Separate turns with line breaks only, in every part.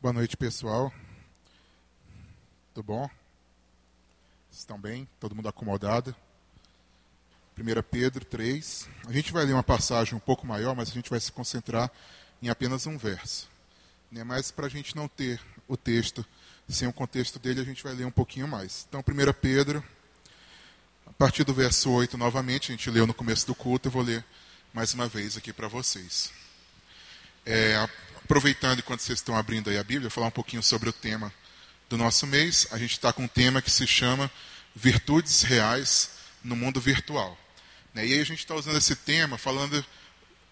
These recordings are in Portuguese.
Boa noite, pessoal. Tudo bom? Estão bem? Todo mundo acomodado? 1 Pedro 3. A gente vai ler uma passagem um pouco maior, mas a gente vai se concentrar em apenas um verso. Né? Mas para a gente não ter o texto sem o contexto dele, a gente vai ler um pouquinho mais. Então, 1 Pedro, a partir do verso 8, novamente, a gente leu no começo do culto, eu vou ler mais uma vez aqui para vocês. É, aproveitando enquanto vocês estão abrindo aí a Bíblia, falar um pouquinho sobre o tema do nosso mês. A gente está com um tema que se chama Virtudes Reais no Mundo Virtual. Né? E aí a gente está usando esse tema falando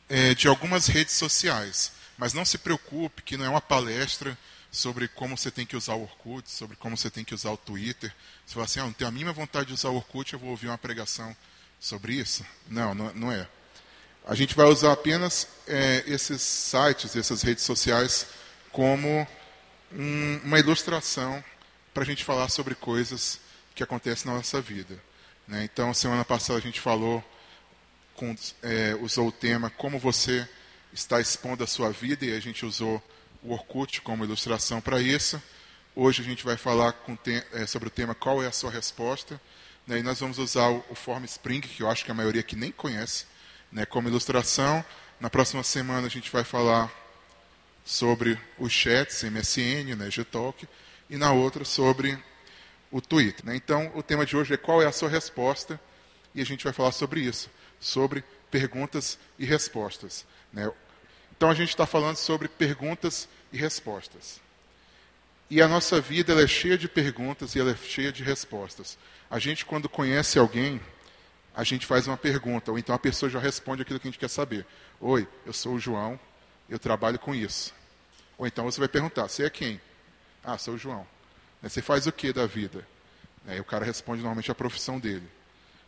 é, de algumas redes sociais. Mas não se preocupe que não é uma palestra sobre como você tem que usar o Orkut, sobre como você tem que usar o Twitter. Você fala assim, ah, não tenho a mínima vontade de usar o Orkut, eu vou ouvir uma pregação sobre isso. Não, não, não é. A gente vai usar apenas é, esses sites, essas redes sociais, como um, uma ilustração para a gente falar sobre coisas que acontecem na nossa vida. Né? Então, semana passada a gente falou, com, é, usou o tema Como você está expondo a sua vida, e a gente usou o Orkut como ilustração para isso. Hoje a gente vai falar é, sobre o tema Qual é a sua resposta? Né? E nós vamos usar o, o Form Spring, que eu acho que a maioria aqui nem conhece, né, como ilustração. Na próxima semana a gente vai falar sobre os chats MSN, né, Gtalk, e na outra sobre o Twitter. Né? Então, o tema de hoje é qual é a sua resposta, e a gente vai falar sobre isso, sobre perguntas e respostas. Né? Então, a gente está falando sobre perguntas e respostas. E a nossa vida é cheia de perguntas e ela é cheia de respostas. A gente, quando conhece alguém, a gente faz uma pergunta, ou então a pessoa já responde aquilo que a gente quer saber. Oi, eu sou o João, eu trabalho com isso. Ou então você vai perguntar, você é quem? Ah, sou o João. Né, você faz o que da vida? Aí o cara responde normalmente a profissão dele.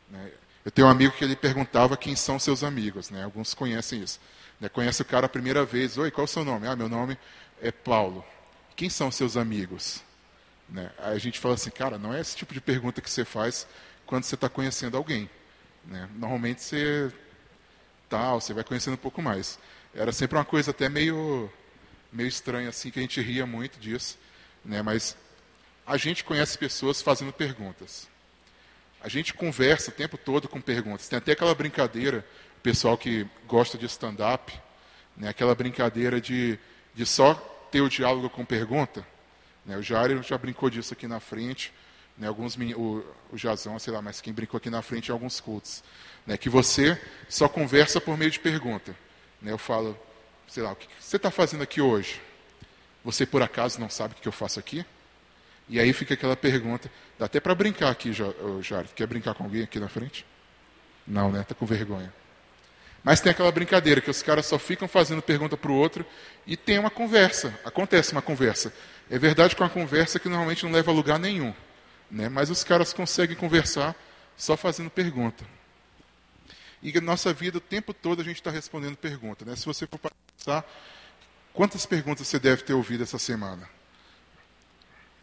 Né, eu tenho um amigo que ele perguntava quem são seus amigos. Né? Alguns conhecem isso. Conhece o cara a primeira vez. Oi, qual é o seu nome? Ah, meu nome é Paulo. Quem são seus amigos? Aí a gente fala assim, cara, não é esse tipo de pergunta que você faz quando você está conhecendo alguém. Né? Normalmente você tal, você vai conhecendo um pouco mais. Era sempre uma coisa até meio meio estranha assim que a gente ria muito disso, né? Mas a gente conhece pessoas fazendo perguntas. A gente conversa o tempo todo com perguntas. Tem até aquela brincadeira, o pessoal que gosta de stand-up, né? aquela brincadeira de, de só ter o diálogo com pergunta. Né? O Jair já brincou disso aqui na frente né, alguns, o, o Jazão, sei lá, mas quem brincou aqui na frente em alguns cultos, né, que você só conversa por meio de pergunta. Né, eu falo, sei lá, o que você está fazendo aqui hoje? Você por acaso não sabe o que eu faço aqui? E aí fica aquela pergunta, dá até para brincar aqui, Jário. Quer brincar com alguém aqui na frente? Não, né? Está com vergonha. Mas tem aquela brincadeira que os caras só ficam fazendo pergunta para o outro e tem uma conversa. Acontece uma conversa. É verdade que é uma conversa que normalmente não leva a lugar nenhum. Né? Mas os caras conseguem conversar só fazendo pergunta. E na nossa vida, o tempo todo, a gente está respondendo pergunta. Né? Se você for pensar, quantas perguntas você deve ter ouvido essa semana?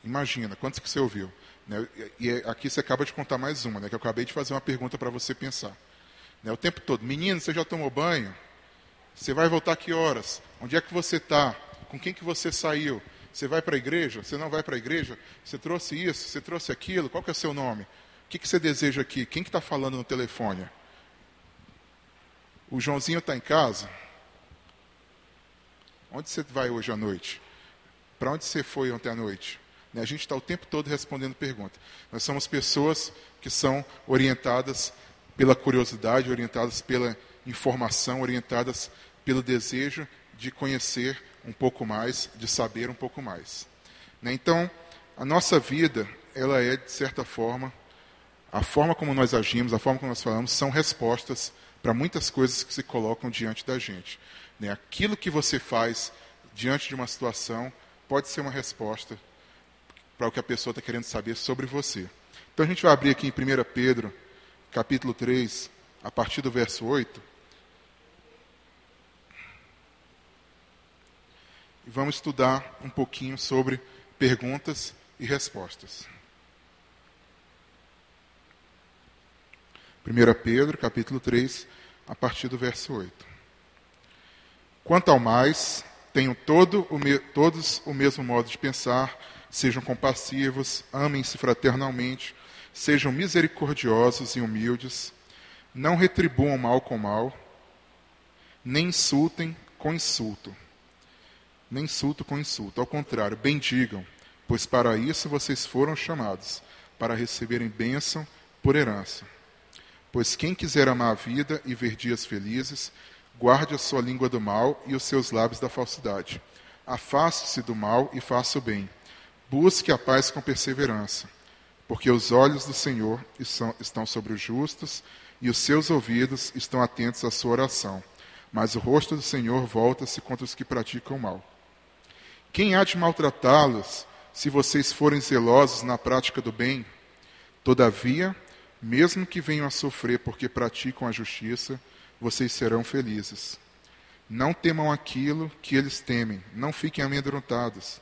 Imagina, quantas que você ouviu? Né? E aqui você acaba de contar mais uma, né? que eu acabei de fazer uma pergunta para você pensar. Né? O tempo todo, menino, você já tomou banho? Você vai voltar que horas? Onde é que você está? Com quem que você saiu? Você vai para a igreja? Você não vai para a igreja? Você trouxe isso? Você trouxe aquilo? Qual que é o seu nome? O que, que você deseja aqui? Quem que está falando no telefone? O Joãozinho está em casa? Onde você vai hoje à noite? Para onde você foi ontem à noite? Né, a gente está o tempo todo respondendo perguntas. Nós somos pessoas que são orientadas pela curiosidade, orientadas pela informação, orientadas pelo desejo de conhecer um pouco mais, de saber um pouco mais. Né? Então, a nossa vida, ela é, de certa forma, a forma como nós agimos, a forma como nós falamos, são respostas para muitas coisas que se colocam diante da gente. Né? Aquilo que você faz diante de uma situação pode ser uma resposta para o que a pessoa está querendo saber sobre você. Então a gente vai abrir aqui em 1 Pedro, capítulo 3, a partir do verso 8. E vamos estudar um pouquinho sobre perguntas e respostas. 1 Pedro, capítulo 3, a partir do verso 8. Quanto ao mais, tenham todo o me, todos o mesmo modo de pensar, sejam compassivos, amem-se fraternalmente, sejam misericordiosos e humildes, não retribuam mal com mal, nem insultem com insulto. Nem insulto com insulto. Ao contrário, bendigam, pois para isso vocês foram chamados, para receberem bênção por herança. Pois quem quiser amar a vida e ver dias felizes, guarde a sua língua do mal e os seus lábios da falsidade. Afaste-se do mal e faça o bem. Busque a paz com perseverança, porque os olhos do Senhor estão sobre os justos e os seus ouvidos estão atentos à sua oração. Mas o rosto do Senhor volta-se contra os que praticam o mal. Quem há de maltratá-los se vocês forem zelosos na prática do bem? Todavia, mesmo que venham a sofrer porque praticam a justiça, vocês serão felizes. Não temam aquilo que eles temem, não fiquem amedrontados.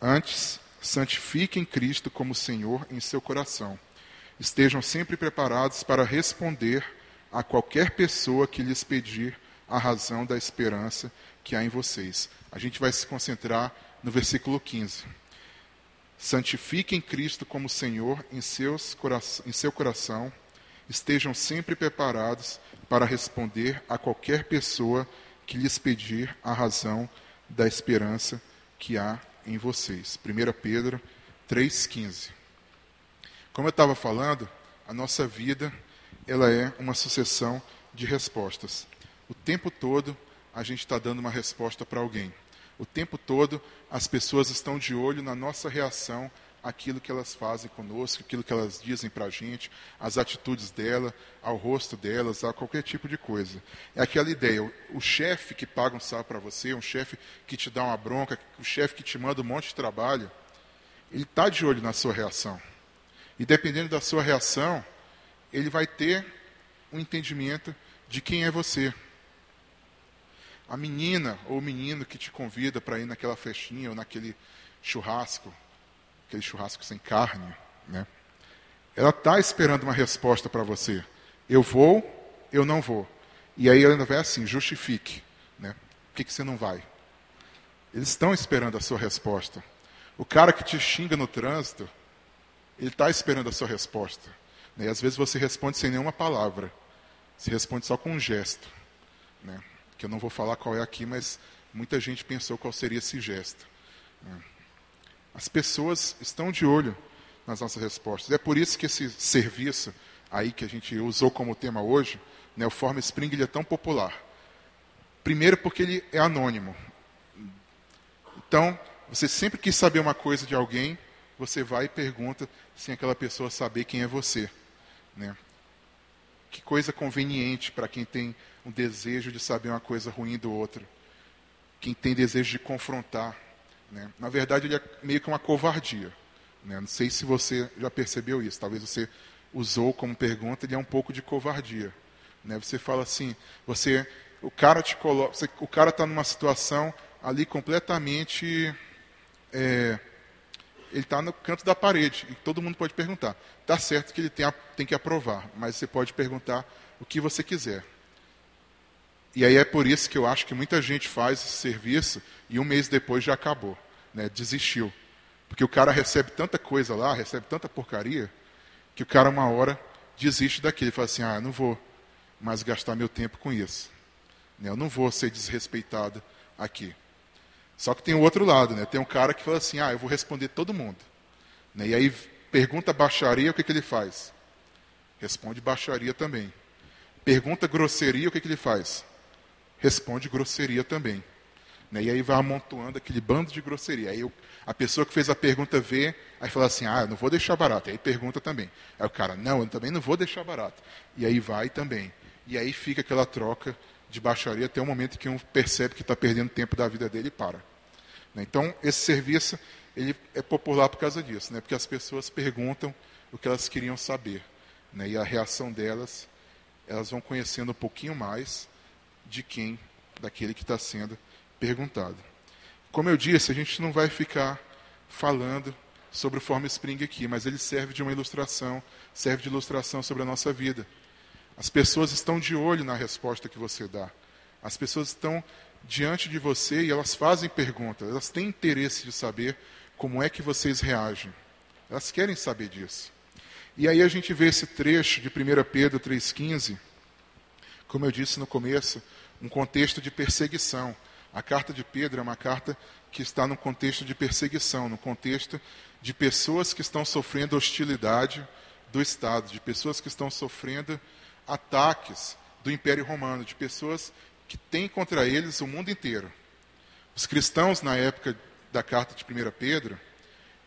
Antes, santifiquem Cristo como Senhor em seu coração. Estejam sempre preparados para responder a qualquer pessoa que lhes pedir a razão da esperança que há em vocês. A gente vai se concentrar no versículo 15. Santifiquem Cristo como Senhor em, seus, em seu coração. Estejam sempre preparados para responder a qualquer pessoa que lhes pedir a razão da esperança que há em vocês. 1 Pedro 3,15. Como eu estava falando, a nossa vida ela é uma sucessão de respostas. O tempo todo a gente está dando uma resposta para alguém. O tempo todo as pessoas estão de olho na nossa reação aquilo que elas fazem conosco, aquilo que elas dizem para a gente, as atitudes dela, ao rosto delas, a qualquer tipo de coisa. É aquela ideia, o, o chefe que paga um salário para você, um chefe que te dá uma bronca, o chefe que te manda um monte de trabalho, ele está de olho na sua reação. E dependendo da sua reação, ele vai ter um entendimento de quem é você. A menina ou o menino que te convida para ir naquela festinha ou naquele churrasco, aquele churrasco sem carne, né? Ela está esperando uma resposta para você. Eu vou, eu não vou. E aí ela ainda vai assim, justifique. Né? Por que, que você não vai? Eles estão esperando a sua resposta. O cara que te xinga no trânsito, ele está esperando a sua resposta. Né? E às vezes você responde sem nenhuma palavra. Você responde só com um gesto. Né? Que eu não vou falar qual é aqui, mas muita gente pensou qual seria esse gesto. Né? As pessoas estão de olho nas nossas respostas. É por isso que esse serviço aí que a gente usou como tema hoje, né, o Forma Spring, ele é tão popular. Primeiro porque ele é anônimo. Então, você sempre quis saber uma coisa de alguém, você vai e pergunta sem aquela pessoa saber quem é você. Né? Que coisa conveniente para quem tem um desejo de saber uma coisa ruim do outro. Quem tem desejo de confrontar. Né? Na verdade, ele é meio que uma covardia. Né? Não sei se você já percebeu isso. Talvez você usou como pergunta, ele é um pouco de covardia. Né? Você fala assim, você, o cara te coloca, você, o cara está numa situação ali completamente, é, ele está no canto da parede e todo mundo pode perguntar. Está certo que ele tem, a, tem que aprovar, mas você pode perguntar o que você quiser. E aí é por isso que eu acho que muita gente faz esse serviço e um mês depois já acabou, né? desistiu. Porque o cara recebe tanta coisa lá, recebe tanta porcaria, que o cara uma hora desiste daquilo. Ele fala assim, ah, não vou mais gastar meu tempo com isso. Né? Eu não vou ser desrespeitado aqui. Só que tem o outro lado, né? tem um cara que fala assim, ah, eu vou responder todo mundo. Né? E aí pergunta baixaria, o que, que ele faz? Responde baixaria também. Pergunta grosseria, o que, que ele faz? responde grosseria também. Né? E aí vai amontoando aquele bando de grosseria. Aí eu, a pessoa que fez a pergunta vê, aí fala assim, ah, eu não vou deixar barato. Aí pergunta também. Aí o cara, não, eu também não vou deixar barato. E aí vai também. E aí fica aquela troca de baixaria até o momento que um percebe que está perdendo tempo da vida dele e para. Né? Então, esse serviço ele é popular por causa disso, né? porque as pessoas perguntam o que elas queriam saber. Né? E a reação delas, elas vão conhecendo um pouquinho mais de quem? Daquele que está sendo perguntado. Como eu disse, a gente não vai ficar falando sobre o Forma Spring aqui, mas ele serve de uma ilustração, serve de ilustração sobre a nossa vida. As pessoas estão de olho na resposta que você dá. As pessoas estão diante de você e elas fazem perguntas, elas têm interesse de saber como é que vocês reagem. Elas querem saber disso. E aí a gente vê esse trecho de 1 Pedro 3,15, como eu disse no começo, um contexto de perseguição. A carta de Pedro é uma carta que está no contexto de perseguição, no contexto de pessoas que estão sofrendo hostilidade do Estado, de pessoas que estão sofrendo ataques do Império Romano, de pessoas que têm contra eles o mundo inteiro. Os cristãos, na época da carta de 1 Pedro,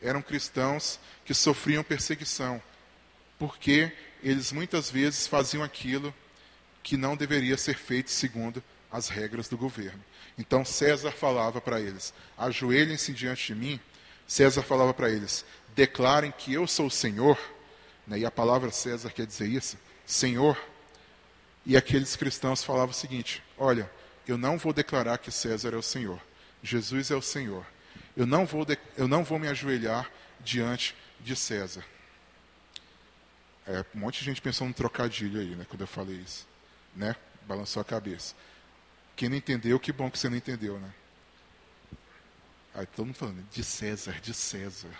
eram cristãos que sofriam perseguição, porque eles muitas vezes faziam aquilo que não deveria ser feito segundo as regras do governo. Então César falava para eles: ajoelhem-se diante de mim. César falava para eles: declarem que eu sou o Senhor. Né? E a palavra César quer dizer isso: Senhor. E aqueles cristãos falavam o seguinte: olha, eu não vou declarar que César é o Senhor. Jesus é o Senhor. Eu não vou, de, eu não vou me ajoelhar diante de César. É, um monte de gente pensou num trocadilho aí, né, quando eu falei isso. Né? Balançou a cabeça. Quem não entendeu, que bom que você não entendeu, né? Aí todo mundo falando, de César, de César.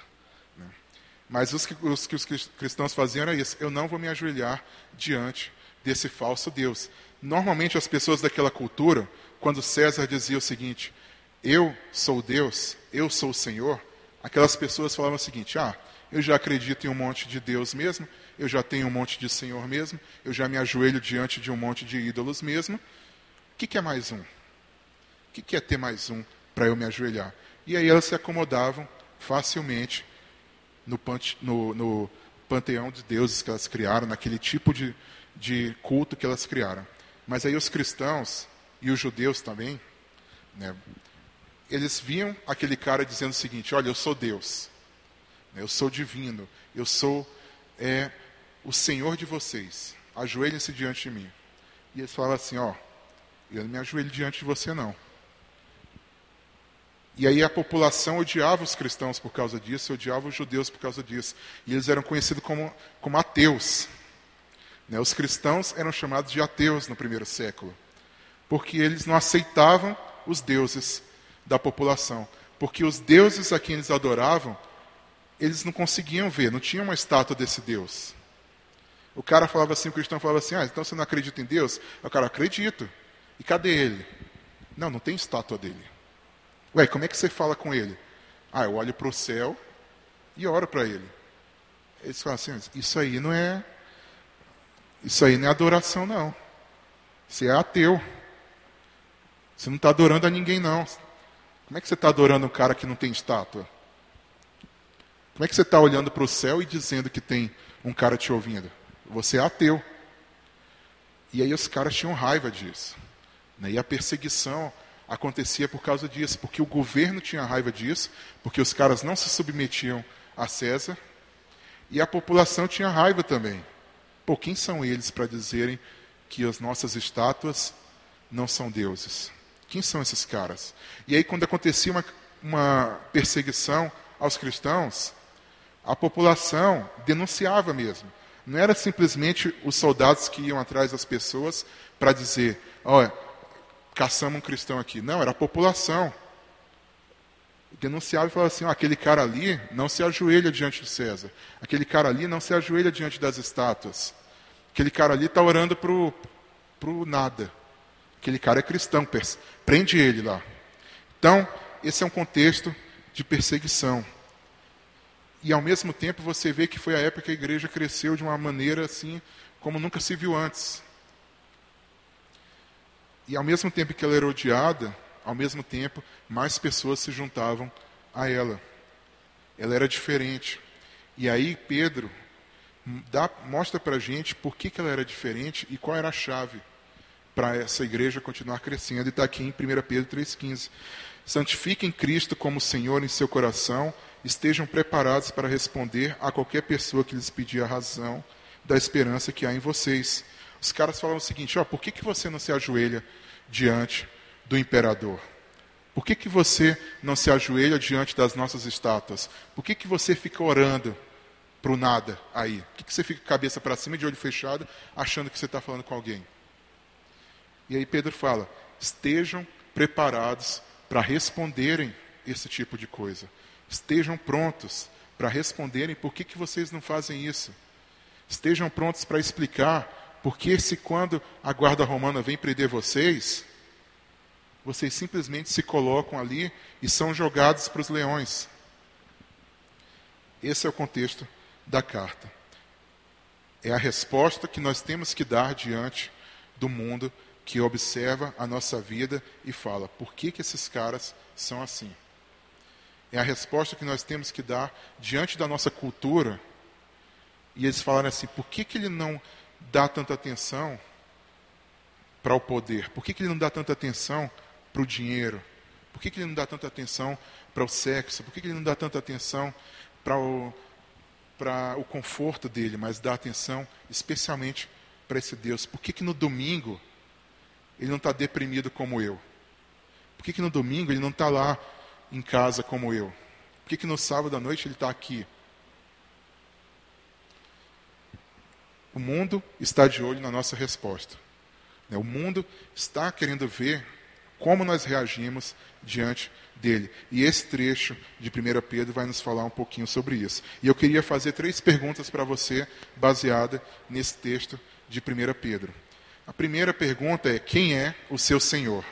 Mas os que, os que os cristãos faziam era isso. Eu não vou me ajoelhar diante desse falso Deus. Normalmente as pessoas daquela cultura, quando César dizia o seguinte, eu sou Deus, eu sou o Senhor, aquelas pessoas falavam o seguinte, ah, eu já acredito em um monte de Deus mesmo, eu já tenho um monte de Senhor mesmo, eu já me ajoelho diante de um monte de ídolos mesmo, o que, que é mais um? O que, que é ter mais um para eu me ajoelhar? E aí elas se acomodavam facilmente no, no, no, panteão de deuses que elas criaram, naquele tipo de, de culto que elas criaram. Mas aí os cristãos e os judeus também, né, eles viam aquele cara dizendo o seguinte: Olha, eu sou Deus, né, eu sou divino, eu sou é, o Senhor de vocês, ajoelhem-se diante de mim. E eles falavam assim: Ó, eu não me ajoelho diante de você, não. E aí a população odiava os cristãos por causa disso, odiava os judeus por causa disso. E eles eram conhecidos como, como ateus. Né? Os cristãos eram chamados de ateus no primeiro século, porque eles não aceitavam os deuses da população. Porque os deuses a quem eles adoravam, eles não conseguiam ver, não tinha uma estátua desse Deus. O cara falava assim, o cristão falava assim, ah, então você não acredita em Deus? O cara, acredito. E cadê ele? Não, não tem estátua dele. Ué, como é que você fala com ele? Ah, eu olho para o céu e oro para ele. Eles falam assim, isso aí não é. Isso aí não é adoração, não. Você é ateu. Você não está adorando a ninguém, não. Como é que você está adorando um cara que não tem estátua? Como é que você está olhando para o céu e dizendo que tem um cara te ouvindo? Você é ateu. E aí os caras tinham raiva disso. Né? E a perseguição acontecia por causa disso, porque o governo tinha raiva disso, porque os caras não se submetiam a César, e a população tinha raiva também. Pô, quem são eles para dizerem que as nossas estátuas não são deuses? Quem são esses caras? E aí, quando acontecia uma, uma perseguição aos cristãos, a população denunciava mesmo. Não era simplesmente os soldados que iam atrás das pessoas para dizer: olha, caçamos um cristão aqui. Não, era a população. Denunciava e falava assim: oh, aquele cara ali não se ajoelha diante de César. Aquele cara ali não se ajoelha diante das estátuas. Aquele cara ali está orando para o nada. Aquele cara é cristão, prende ele lá. Então, esse é um contexto de perseguição. E ao mesmo tempo você vê que foi a época que a igreja cresceu de uma maneira assim como nunca se viu antes. E ao mesmo tempo que ela era odiada, ao mesmo tempo, mais pessoas se juntavam a ela. Ela era diferente. E aí Pedro dá, mostra para a gente por que, que ela era diferente e qual era a chave para essa igreja continuar crescendo. E está aqui em 1 Pedro 3,15. Santifiquem Cristo como Senhor em seu coração, estejam preparados para responder a qualquer pessoa que lhes pedir a razão da esperança que há em vocês os caras falam o seguinte: ó, por que, que você não se ajoelha diante do imperador? Por que, que você não se ajoelha diante das nossas estátuas? Por que, que você fica orando para o nada aí? Por que, que você fica cabeça para cima, de olho fechado, achando que você está falando com alguém? E aí Pedro fala: estejam preparados para responderem esse tipo de coisa. Estejam prontos para responderem por que, que vocês não fazem isso. Estejam prontos para explicar por que, se quando a guarda romana vem prender vocês, vocês simplesmente se colocam ali e são jogados para os leões. Esse é o contexto da carta. É a resposta que nós temos que dar diante do mundo que observa a nossa vida e fala: por que, que esses caras são assim? É a resposta que nós temos que dar diante da nossa cultura. E eles falaram assim: por que, que ele não dá tanta atenção para o poder? Por que, que ele não dá tanta atenção para o dinheiro? Por que, que ele não dá tanta atenção para o sexo? Por que, que ele não dá tanta atenção para o, para o conforto dele, mas dá atenção especialmente para esse Deus? Por que, que no domingo ele não está deprimido como eu? Por que, que no domingo ele não está lá em casa como eu? Por que, que no sábado à noite ele está aqui? O mundo está de olho na nossa resposta. Né? O mundo está querendo ver como nós reagimos diante dele. E esse trecho de 1 Pedro vai nos falar um pouquinho sobre isso. E eu queria fazer três perguntas para você, baseada nesse texto de 1 Pedro. A primeira pergunta é: quem é o seu Senhor?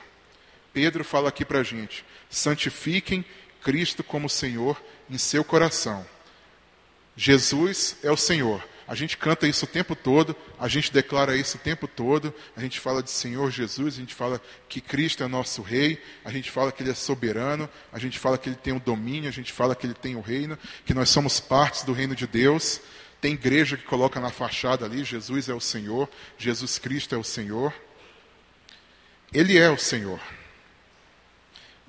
Pedro fala aqui para a gente: santifiquem Cristo como Senhor em seu coração. Jesus é o Senhor. A gente canta isso o tempo todo, a gente declara isso o tempo todo, a gente fala de Senhor Jesus, a gente fala que Cristo é nosso Rei, a gente fala que Ele é soberano, a gente fala que Ele tem o domínio, a gente fala que Ele tem o reino, que nós somos partes do reino de Deus. Tem igreja que coloca na fachada ali: Jesus é o Senhor, Jesus Cristo é o Senhor. Ele é o Senhor.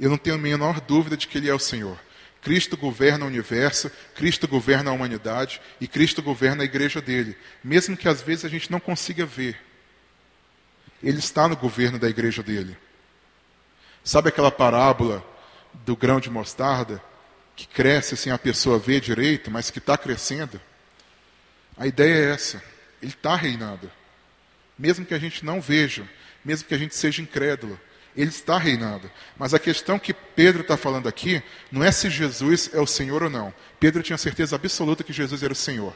Eu não tenho a menor dúvida de que Ele é o Senhor. Cristo governa o universo, Cristo governa a humanidade e Cristo governa a igreja dele, mesmo que às vezes a gente não consiga ver. Ele está no governo da igreja dele. Sabe aquela parábola do grão de mostarda que cresce sem a pessoa ver direito, mas que está crescendo? A ideia é essa. Ele está reinando. Mesmo que a gente não veja, mesmo que a gente seja incrédulo, ele está reinando. Mas a questão que Pedro está falando aqui não é se Jesus é o Senhor ou não. Pedro tinha certeza absoluta que Jesus era o Senhor.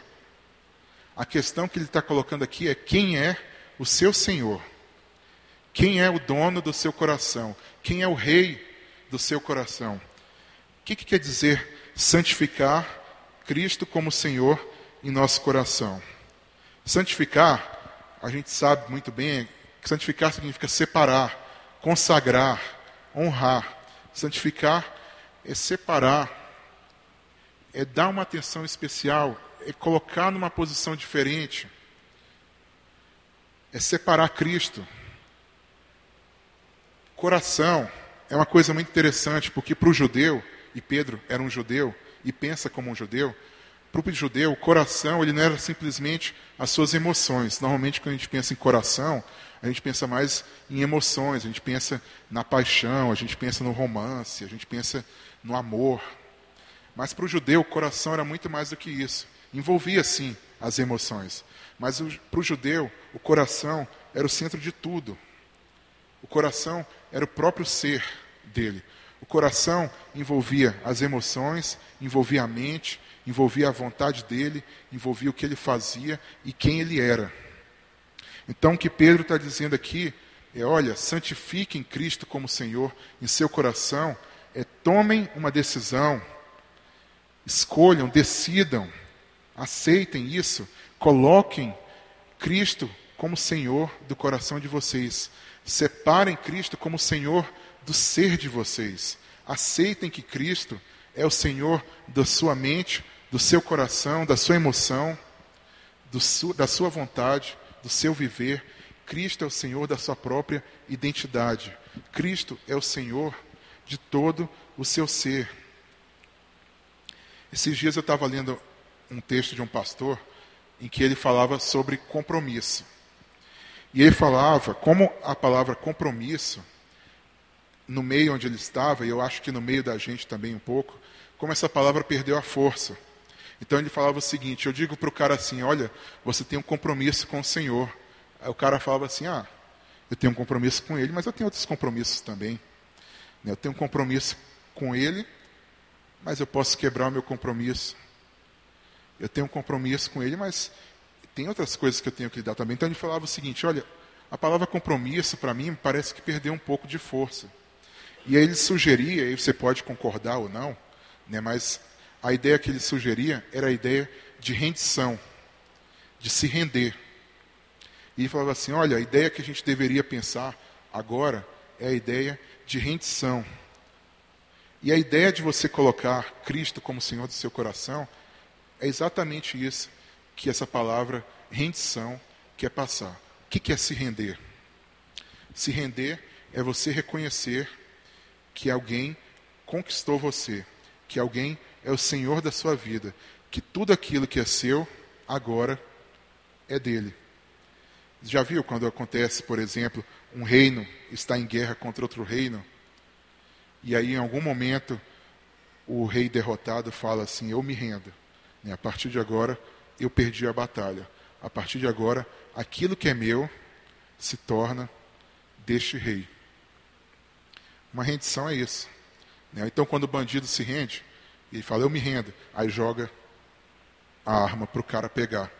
A questão que ele está colocando aqui é quem é o seu Senhor. Quem é o dono do seu coração? Quem é o rei do seu coração? O que, que quer dizer santificar Cristo como Senhor em nosso coração? Santificar, a gente sabe muito bem, santificar significa separar consagrar, honrar. Santificar é separar, é dar uma atenção especial, é colocar numa posição diferente, é separar Cristo. Coração é uma coisa muito interessante, porque para o judeu, e Pedro era um judeu e pensa como um judeu, para o judeu, o coração ele não era simplesmente as suas emoções. Normalmente, quando a gente pensa em coração, a gente pensa mais em emoções, a gente pensa na paixão, a gente pensa no romance, a gente pensa no amor. Mas para o judeu, o coração era muito mais do que isso. Envolvia, sim, as emoções. Mas para o judeu, o coração era o centro de tudo. O coração era o próprio ser dele. O coração envolvia as emoções, envolvia a mente, envolvia a vontade dele, envolvia o que ele fazia e quem ele era. Então, o que Pedro está dizendo aqui é: olha, santifiquem Cristo como Senhor em seu coração, é tomem uma decisão, escolham, decidam, aceitem isso, coloquem Cristo como Senhor do coração de vocês, separem Cristo como Senhor do ser de vocês, aceitem que Cristo é o Senhor da sua mente, do seu coração, da sua emoção, su da sua vontade do seu viver. Cristo é o Senhor da sua própria identidade. Cristo é o Senhor de todo o seu ser. Esses dias eu estava lendo um texto de um pastor em que ele falava sobre compromisso. E ele falava como a palavra compromisso, no meio onde ele estava, e eu acho que no meio da gente também um pouco, como essa palavra perdeu a força. Então ele falava o seguinte: eu digo para o cara assim, olha, você tem um compromisso com o Senhor. Aí o cara falava assim: ah, eu tenho um compromisso com ele, mas eu tenho outros compromissos também. Né? Eu tenho um compromisso com Ele, mas eu posso quebrar o meu compromisso. Eu tenho um compromisso com Ele, mas tem outras coisas que eu tenho que lidar também. Então ele falava o seguinte: olha, a palavra compromisso para mim parece que perdeu um pouco de força. E aí ele sugeria, e você pode concordar ou não, né, mas a ideia que ele sugeria era a ideia de rendição, de se render. E ele falava assim: olha, a ideia que a gente deveria pensar agora é a ideia de rendição. E a ideia de você colocar Cristo como Senhor do seu coração é exatamente isso que essa palavra rendição quer passar. O que é se render? Se render é você reconhecer que alguém conquistou você, que alguém é o Senhor da sua vida, que tudo aquilo que é seu agora é dele. Já viu quando acontece, por exemplo, um reino está em guerra contra outro reino? E aí, em algum momento, o rei derrotado fala assim: Eu me rendo. A partir de agora, eu perdi a batalha. A partir de agora, aquilo que é meu se torna deste rei. Uma rendição é isso. Então, quando o bandido se rende, ele fala: Eu me rendo. Aí joga a arma para o cara pegar.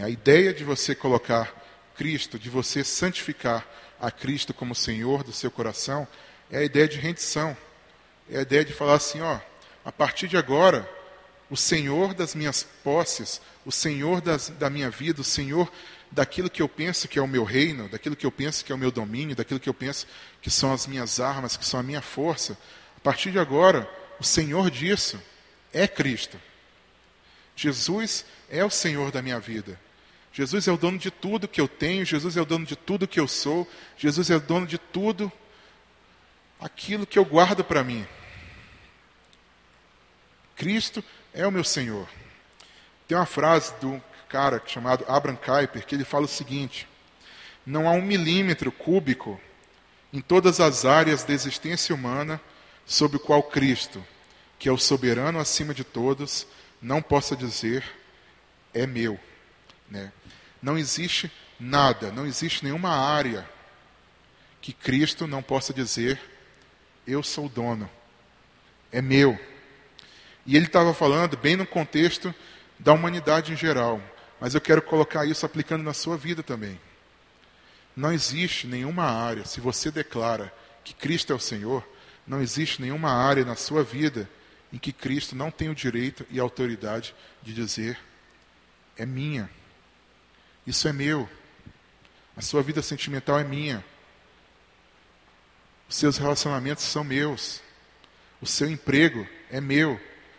A ideia de você colocar Cristo, de você santificar a Cristo como Senhor do seu coração, é a ideia de rendição. É a ideia de falar assim: ó, a partir de agora, o Senhor das minhas posses, o Senhor das, da minha vida, o Senhor daquilo que eu penso que é o meu reino, daquilo que eu penso que é o meu domínio, daquilo que eu penso que são as minhas armas, que são a minha força. A partir de agora, o Senhor disso é Cristo. Jesus é o Senhor da minha vida. Jesus é o dono de tudo que eu tenho, Jesus é o dono de tudo que eu sou, Jesus é o dono de tudo aquilo que eu guardo para mim. Cristo é o meu Senhor. Tem uma frase do cara chamado Abraham Kuyper que ele fala o seguinte: Não há um milímetro cúbico em todas as áreas da existência humana sobre o qual Cristo, que é o soberano acima de todos, não possa dizer é meu. Né? Não existe nada, não existe nenhuma área que Cristo não possa dizer eu sou o dono, é meu. E ele estava falando bem no contexto da humanidade em geral, mas eu quero colocar isso aplicando na sua vida também. Não existe nenhuma área, se você declara que Cristo é o Senhor, não existe nenhuma área na sua vida em que Cristo não tem o direito e a autoridade de dizer: é minha. Isso é meu. A sua vida sentimental é minha. Os seus relacionamentos são meus. O seu emprego é meu.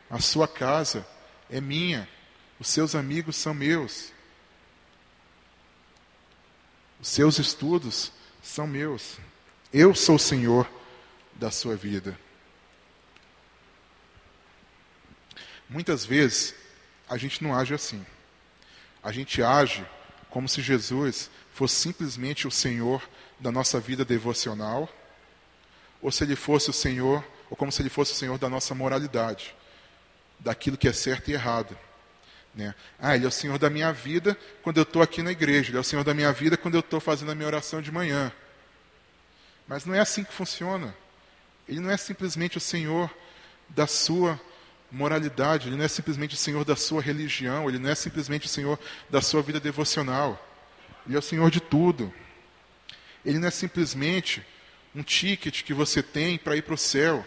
A sua casa é minha. Os seus amigos são meus. Os seus estudos são meus. Eu sou o Senhor da sua vida. Muitas vezes a gente não age assim. A gente age como se Jesus fosse simplesmente o Senhor da nossa vida devocional, ou se ele fosse o Senhor, ou como se ele fosse o Senhor da nossa moralidade, daquilo que é certo e errado. Né? Ah, ele é o Senhor da minha vida quando eu estou aqui na igreja, ele é o Senhor da minha vida quando eu estou fazendo a minha oração de manhã. Mas não é assim que funciona. Ele não é simplesmente o Senhor da sua moralidade, ele não é simplesmente o Senhor da sua religião, ele não é simplesmente o Senhor da sua vida devocional. Ele é o Senhor de tudo. Ele não é simplesmente um ticket que você tem para ir para o céu.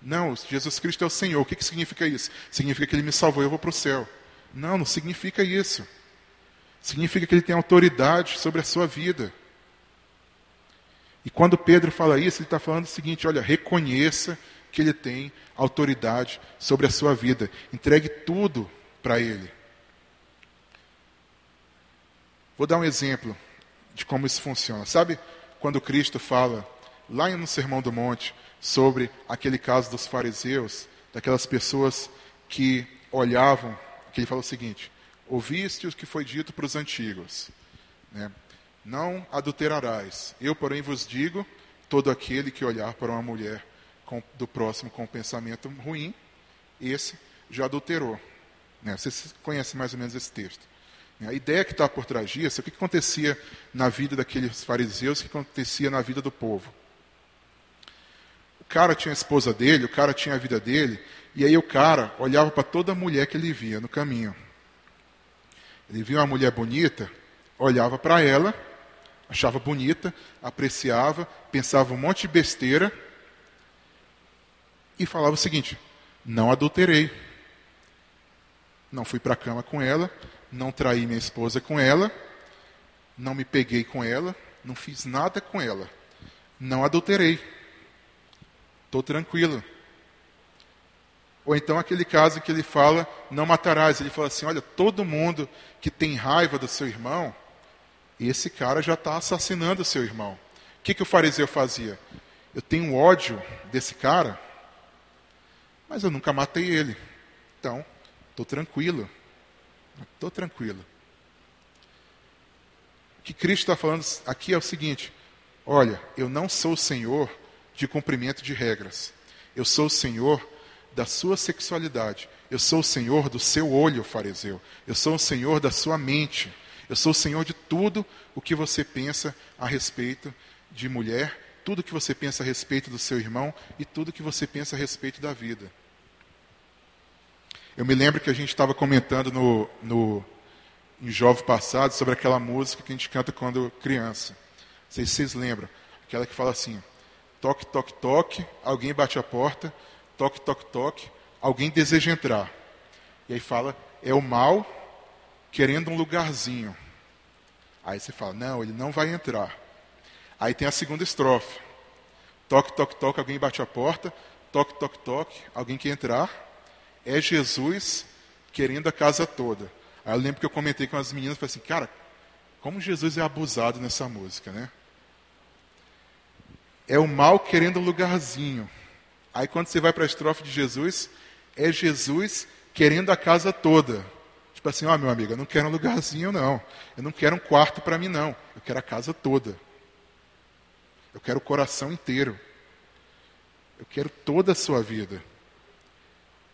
Não, Jesus Cristo é o Senhor. O que, que significa isso? Significa que Ele me salvou e eu vou para o céu. Não, não significa isso. Significa que Ele tem autoridade sobre a sua vida. E quando Pedro fala isso, ele está falando o seguinte: olha, reconheça que ele tem autoridade sobre a sua vida. Entregue tudo para ele. Vou dar um exemplo de como isso funciona. Sabe quando Cristo fala lá no Sermão do Monte sobre aquele caso dos fariseus, daquelas pessoas que olhavam, que ele falou o seguinte: Ouviste o que foi dito para os antigos, né? não adulterarás. Eu, porém, vos digo: todo aquele que olhar para uma mulher com, do próximo com um pensamento ruim, esse já adulterou. Né? Vocês conhecem mais ou menos esse texto. A ideia que está por trás disso, o que acontecia na vida daqueles fariseus, o que acontecia na vida do povo. Cara tinha a esposa dele, o cara tinha a vida dele, e aí o cara olhava para toda mulher que ele via no caminho. Ele via uma mulher bonita, olhava para ela, achava bonita, apreciava, pensava um monte de besteira e falava o seguinte: não adulterei. Não fui para a cama com ela, não traí minha esposa com ela, não me peguei com ela, não fiz nada com ela, não adulterei. Estou tranquilo. Ou então aquele caso que ele fala, não matarás. Ele fala assim: olha, todo mundo que tem raiva do seu irmão, esse cara já está assassinando o seu irmão. O que, que o fariseu fazia? Eu tenho ódio desse cara, mas eu nunca matei ele. Então, estou tranquilo. Estou tranquilo. O que Cristo está falando aqui é o seguinte: olha, eu não sou o Senhor de cumprimento de regras. Eu sou o Senhor da sua sexualidade. Eu sou o Senhor do seu olho, fariseu. Eu sou o Senhor da sua mente. Eu sou o Senhor de tudo o que você pensa a respeito de mulher, tudo que você pensa a respeito do seu irmão e tudo que você pensa a respeito da vida. Eu me lembro que a gente estava comentando no, no, em jovem passado sobre aquela música que a gente canta quando criança. Não sei se vocês lembram. Aquela que fala assim: toque, toque, toque, alguém bate a porta, toque, toque, toque, alguém deseja entrar. E aí fala: é o mal querendo um lugarzinho. Aí você fala: não, ele não vai entrar. Aí tem a segunda estrofe: toque, toque, toque, alguém bate a porta, toque, toque, toque, alguém quer entrar é Jesus querendo a casa toda. Aí eu lembro que eu comentei com as meninas, falei assim, cara, como Jesus é abusado nessa música, né? É o mal querendo um lugarzinho. Aí quando você vai para a estrofe de Jesus, é Jesus querendo a casa toda. Tipo assim, ó oh, meu amigo, eu não quero um lugarzinho não. Eu não quero um quarto para mim não. Eu quero a casa toda. Eu quero o coração inteiro. Eu quero toda a sua vida.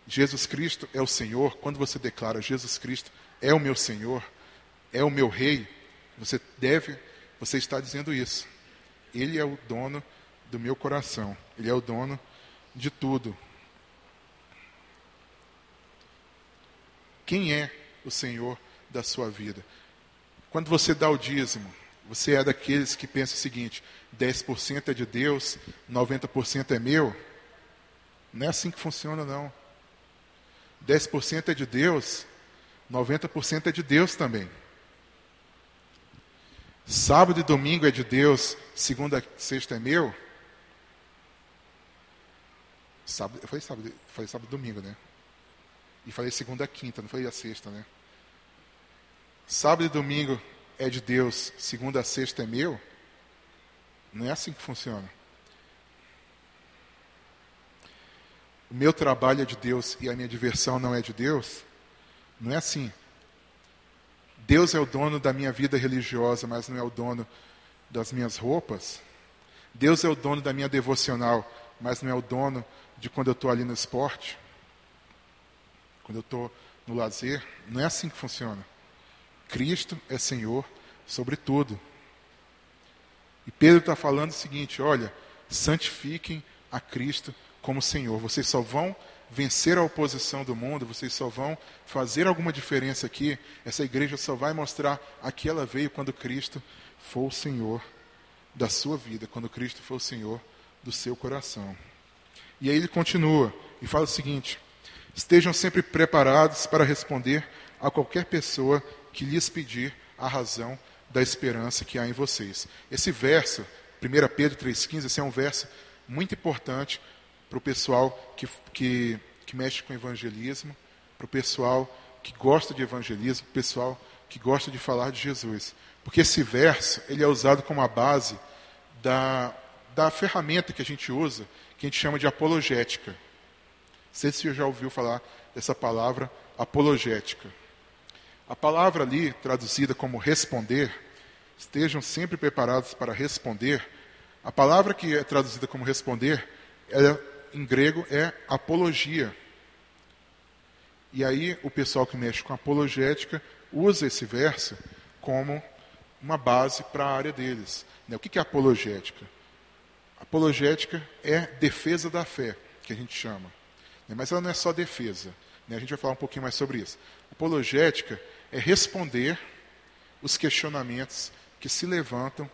Jesus Cristo é o Senhor, quando você declara Jesus Cristo é o meu Senhor, é o meu Rei, você deve, você está dizendo isso. Ele é o dono do meu coração, Ele é o dono de tudo. Quem é o Senhor da sua vida? Quando você dá o dízimo, você é daqueles que pensam o seguinte: 10% é de Deus, 90% é meu? Não é assim que funciona, não. 10% é de Deus, 90% é de Deus também. Sábado e domingo é de Deus, segunda sexta é meu. Sábado, eu falei sábado, falei sábado domingo, né? E falei segunda quinta, não falei a sexta, né? Sábado e domingo é de Deus, segunda a sexta é meu. Não é assim que funciona. o meu trabalho é de Deus e a minha diversão não é de Deus, não é assim. Deus é o dono da minha vida religiosa, mas não é o dono das minhas roupas. Deus é o dono da minha devocional, mas não é o dono de quando eu estou ali no esporte, quando eu estou no lazer. Não é assim que funciona. Cristo é Senhor sobre tudo. E Pedro está falando o seguinte: olha, santifiquem a Cristo como Senhor. Vocês só vão vencer a oposição do mundo, vocês só vão fazer alguma diferença aqui. Essa igreja só vai mostrar a que ela veio quando Cristo for o Senhor da sua vida, quando Cristo for o Senhor do seu coração. E aí ele continua e fala o seguinte: estejam sempre preparados para responder a qualquer pessoa que lhes pedir a razão da esperança que há em vocês. Esse verso, 1 Pedro 3,15, esse é um verso muito importante para o pessoal que, que, que mexe com evangelismo, para o pessoal que gosta de evangelismo, para o pessoal que gosta de falar de Jesus. Porque esse verso ele é usado como a base da, da ferramenta que a gente usa, que a gente chama de apologética. Não sei se você já ouviu falar dessa palavra apologética. A palavra ali, traduzida como responder, estejam sempre preparados para responder. A palavra que é traduzida como responder, ela em grego é apologia. E aí o pessoal que mexe com apologética usa esse verso como uma base para a área deles. Né? O que é apologética? Apologética é defesa da fé, que a gente chama. Mas ela não é só defesa. Né? A gente vai falar um pouquinho mais sobre isso. Apologética é responder os questionamentos que se levantam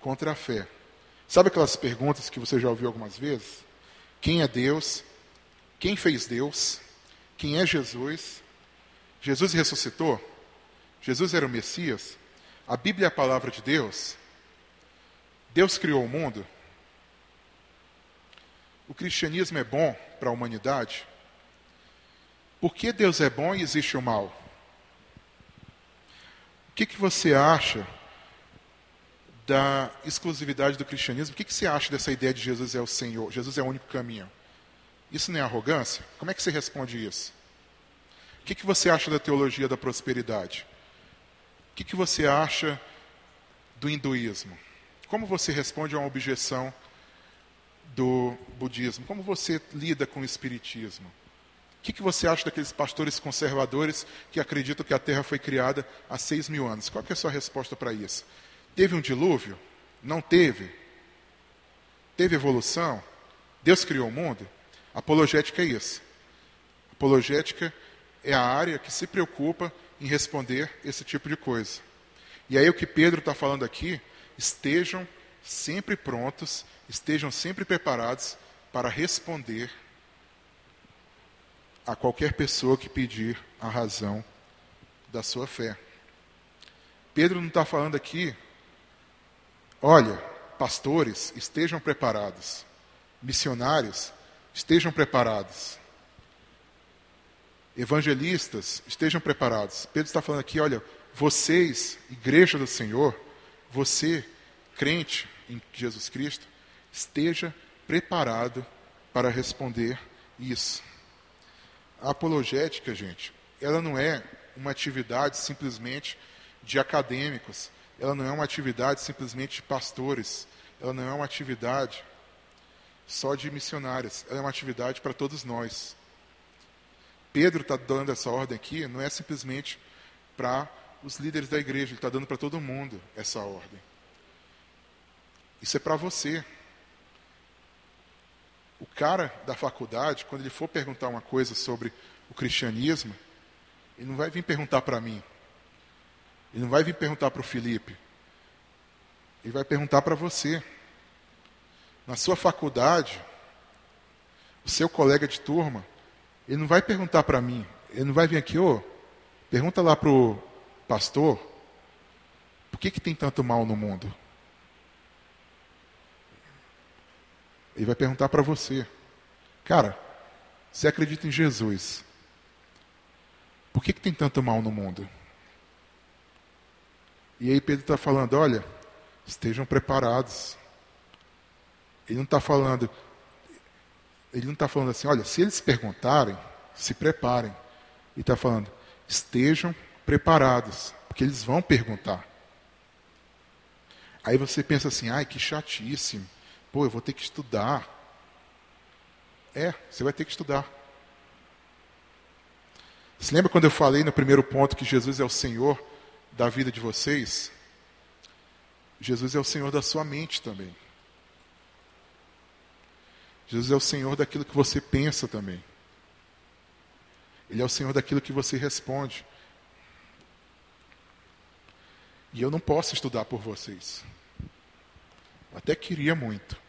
contra a fé. Sabe aquelas perguntas que você já ouviu algumas vezes? Quem é Deus? Quem fez Deus? Quem é Jesus? Jesus ressuscitou? Jesus era o Messias? A Bíblia é a palavra de Deus? Deus criou o mundo? O cristianismo é bom para a humanidade? Por que Deus é bom e existe o mal? O que, que você acha da exclusividade do cristianismo? O que, que você acha dessa ideia de Jesus é o Senhor, Jesus é o único caminho? Isso não é arrogância? Como é que você responde isso? O que, que você acha da teologia da prosperidade? O que, que você acha do hinduísmo? Como você responde a uma objeção do budismo? Como você lida com o espiritismo? O que, que você acha daqueles pastores conservadores que acreditam que a Terra foi criada há seis mil anos? Qual é a sua resposta para isso? Teve um dilúvio? Não teve? Teve evolução? Deus criou o mundo? Apologética é isso. Apologética é a área que se preocupa em responder esse tipo de coisa. E aí o que Pedro está falando aqui, estejam sempre prontos, estejam sempre preparados para responder a qualquer pessoa que pedir a razão da sua fé. Pedro não está falando aqui Olha, pastores, estejam preparados. Missionários, estejam preparados. Evangelistas, estejam preparados. Pedro está falando aqui, olha, vocês, igreja do Senhor, você, crente em Jesus Cristo, esteja preparado para responder isso. A apologética, gente, ela não é uma atividade simplesmente de acadêmicos, ela não é uma atividade simplesmente de pastores, ela não é uma atividade só de missionários, ela é uma atividade para todos nós. Pedro está dando essa ordem aqui, não é simplesmente para os líderes da igreja, ele está dando para todo mundo essa ordem. Isso é para você. O cara da faculdade, quando ele for perguntar uma coisa sobre o cristianismo, ele não vai vir perguntar para mim. Ele não vai vir perguntar para o Felipe. Ele vai perguntar para você. Na sua faculdade, o seu colega de turma, ele não vai perguntar para mim. Ele não vai vir aqui, ô, pergunta lá para o pastor, por que, que tem tanto mal no mundo? Ele vai perguntar para você, cara, você acredita em Jesus? Por que, que tem tanto mal no mundo? E aí Pedro está falando, olha, estejam preparados. Ele não está falando, ele não está falando assim, olha, se eles perguntarem, se preparem. Ele está falando, estejam preparados, porque eles vão perguntar. Aí você pensa assim, ai, que chatíssimo. Pô, eu vou ter que estudar. É, você vai ter que estudar. Você lembra quando eu falei no primeiro ponto que Jesus é o Senhor da vida de vocês, Jesus é o Senhor da sua mente também. Jesus é o Senhor daquilo que você pensa também. Ele é o Senhor daquilo que você responde. E eu não posso estudar por vocês. Até queria muito,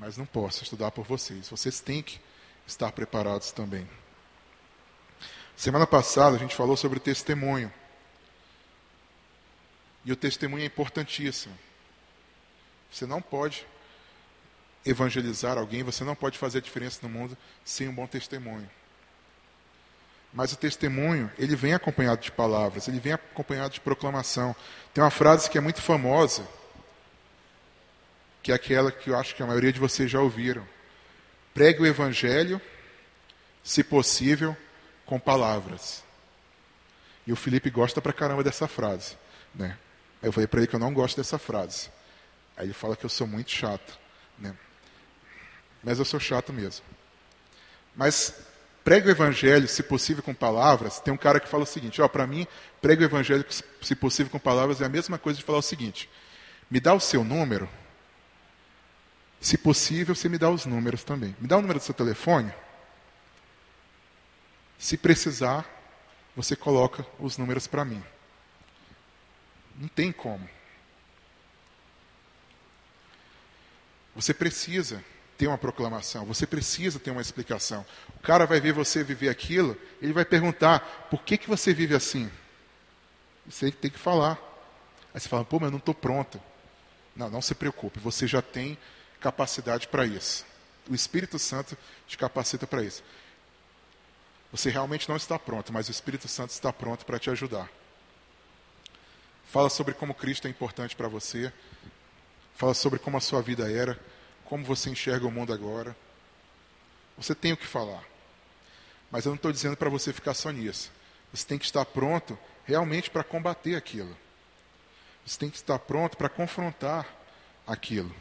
mas não posso estudar por vocês. Vocês têm que estar preparados também. Semana passada a gente falou sobre testemunho. E o testemunho é importantíssimo. Você não pode evangelizar alguém, você não pode fazer a diferença no mundo sem um bom testemunho. Mas o testemunho, ele vem acompanhado de palavras, ele vem acompanhado de proclamação. Tem uma frase que é muito famosa, que é aquela que eu acho que a maioria de vocês já ouviram. Pregue o evangelho, se possível, com palavras. E o Felipe gosta pra caramba dessa frase, né? Eu falei para ele que eu não gosto dessa frase. Aí ele fala que eu sou muito chato. Né? Mas eu sou chato mesmo. Mas pregue o evangelho, se possível, com palavras. Tem um cara que fala o seguinte: ó, para mim, pregue o evangelho, se possível, com palavras é a mesma coisa de falar o seguinte: me dá o seu número Se possível, você me dá os números também. Me dá o número do seu telefone. Se precisar, você coloca os números para mim. Não tem como. Você precisa ter uma proclamação, você precisa ter uma explicação. O cara vai ver você viver aquilo, ele vai perguntar: por que, que você vive assim? Você tem que falar. Aí você fala: pô, mas eu não estou pronto. Não, não se preocupe, você já tem capacidade para isso. O Espírito Santo te capacita para isso. Você realmente não está pronto, mas o Espírito Santo está pronto para te ajudar. Fala sobre como Cristo é importante para você. Fala sobre como a sua vida era, como você enxerga o mundo agora. Você tem o que falar. Mas eu não estou dizendo para você ficar só nisso. Você tem que estar pronto realmente para combater aquilo. Você tem que estar pronto para confrontar aquilo.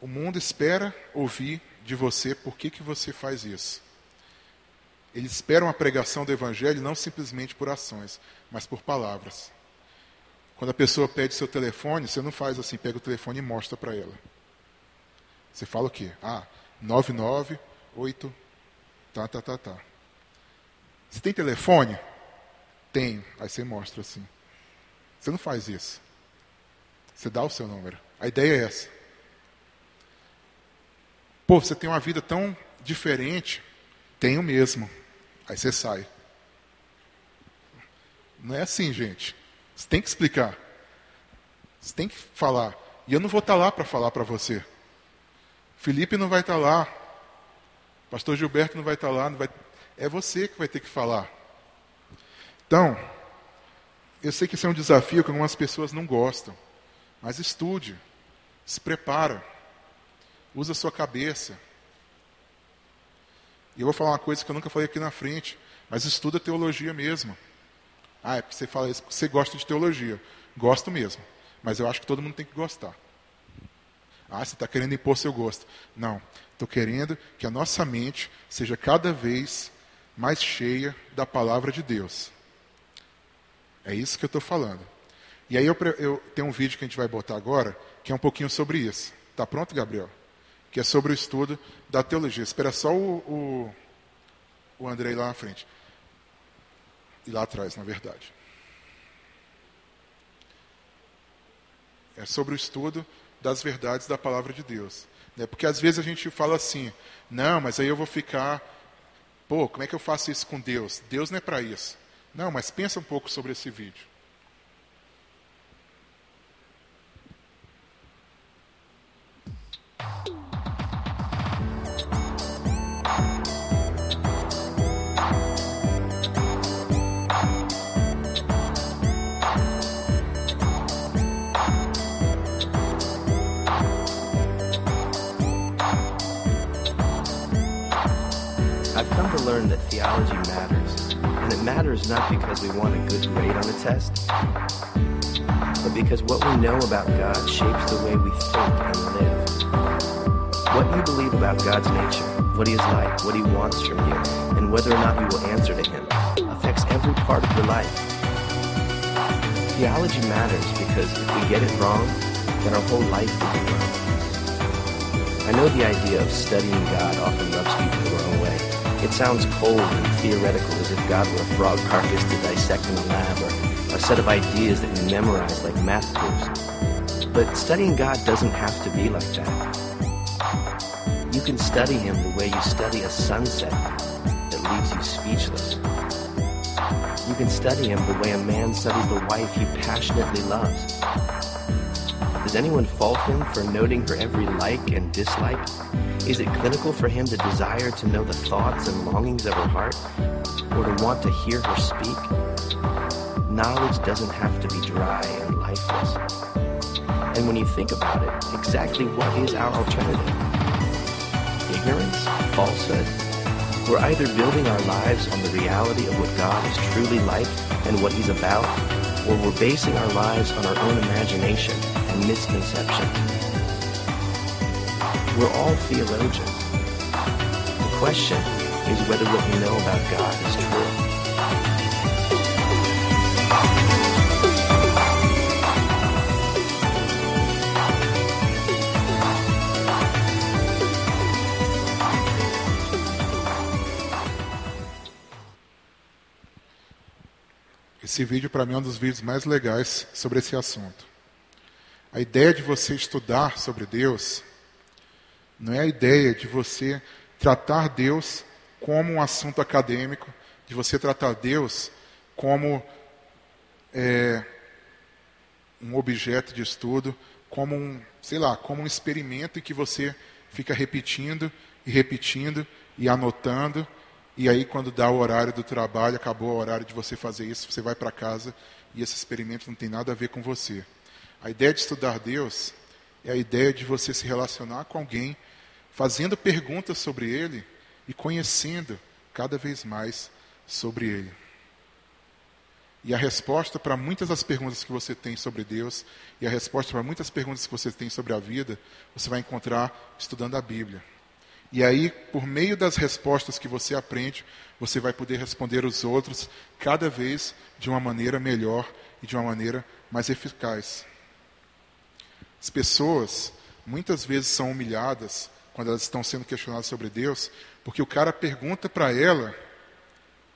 O mundo espera ouvir de você por que, que você faz isso. Eles esperam a pregação do Evangelho não simplesmente por ações, mas por palavras. Quando a pessoa pede seu telefone, você não faz assim, pega o telefone e mostra para ela. Você fala o quê? Ah, 998, tá, tá, tá, tá. Você tem telefone? Tenho. Aí você mostra assim. Você não faz isso. Você dá o seu número. A ideia é essa. Pô, você tem uma vida tão diferente. Tenho mesmo. Aí você sai. Não é assim, gente. Você tem que explicar. Você tem que falar. E eu não vou estar lá para falar para você. Felipe não vai estar lá. Pastor Gilberto não vai estar lá. Vai... É você que vai ter que falar. Então, eu sei que isso é um desafio que algumas pessoas não gostam. Mas estude. Se prepara. Usa a sua cabeça. E eu vou falar uma coisa que eu nunca falei aqui na frente, mas estuda teologia mesmo. Ah, é porque você fala isso porque você gosta de teologia. Gosto mesmo. Mas eu acho que todo mundo tem que gostar. Ah, você está querendo impor seu gosto. Não. Estou querendo que a nossa mente seja cada vez mais cheia da palavra de Deus. É isso que eu estou falando. E aí eu, eu tenho um vídeo que a gente vai botar agora, que é um pouquinho sobre isso. Está pronto, Gabriel? Que é sobre o estudo da teologia. Espera só o, o, o Andrei lá na frente. E lá atrás, na verdade. É sobre o estudo das verdades da palavra de Deus. Né? Porque às vezes a gente fala assim, não, mas aí eu vou ficar, pô, como é que eu faço isso com Deus? Deus não é para isso. Não, mas pensa um pouco sobre esse vídeo.
Learn that theology matters. And it matters not because we want a good grade on a test, but because what we know about God shapes the way we think and live. What you believe about God's nature, what He is like, what He wants from you, and whether or not you will answer to Him affects every part of your life. Theology matters because if we get it wrong, then our whole life will be wrong. I know the idea of studying God often rubs people the wrong way. It sounds cold and theoretical as if God were a frog carcass to dissect in a lab or a set of ideas that we memorize like math proofs. But studying God doesn't have to be like that. You can study Him the way you study a sunset that leaves you speechless. You can study Him the way a man studies the wife he passionately loves. Does anyone fault him for noting her every like and dislike? Is it clinical for him to desire to know the thoughts and longings of her heart, or to want to hear her speak? Knowledge doesn't have to be dry and lifeless. And when you think about it, exactly what is our alternative? Ignorance? Falsehood? We're either building our lives on the reality of what God is truly like and what He's about, or we're basing our lives on our own imagination misconception. We're all theologians. The question is whether what we know about God is true.
Esse vídeo para mim é um dos vídeos mais legais sobre esse assunto. A ideia de você estudar sobre Deus não é a ideia de você tratar Deus como um assunto acadêmico, de você tratar Deus como é, um objeto de estudo, como um, sei lá, como um experimento que você fica repetindo e repetindo e anotando, e aí quando dá o horário do trabalho, acabou o horário de você fazer isso, você vai para casa e esse experimento não tem nada a ver com você. A ideia de estudar Deus é a ideia de você se relacionar com alguém, fazendo perguntas sobre ele e conhecendo cada vez mais sobre ele. E a resposta para muitas das perguntas que você tem sobre Deus e a resposta para muitas perguntas que você tem sobre a vida, você vai encontrar estudando a Bíblia. E aí, por meio das respostas que você aprende, você vai poder responder os outros cada vez de uma maneira melhor e de uma maneira mais eficaz. As pessoas muitas vezes são humilhadas quando elas estão sendo questionadas sobre Deus, porque o cara pergunta para ela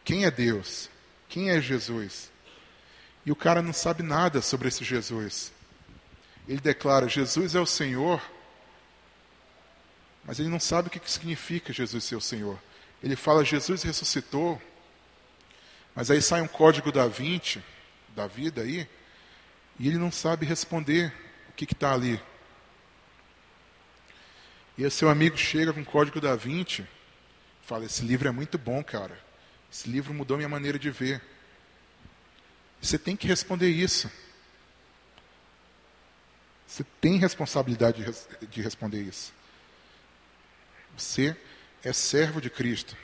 quem é Deus, quem é Jesus. E o cara não sabe nada sobre esse Jesus. Ele declara: Jesus é o Senhor, mas ele não sabe o que significa Jesus ser o Senhor. Ele fala: Jesus ressuscitou, mas aí sai um código da 20, da vida aí, e ele não sabe responder o que está ali. E o seu amigo chega com o código da 20, fala: Esse livro é muito bom, cara. Esse livro mudou minha maneira de ver. Você tem que responder isso. Você tem responsabilidade de, de responder isso. Você é servo de Cristo.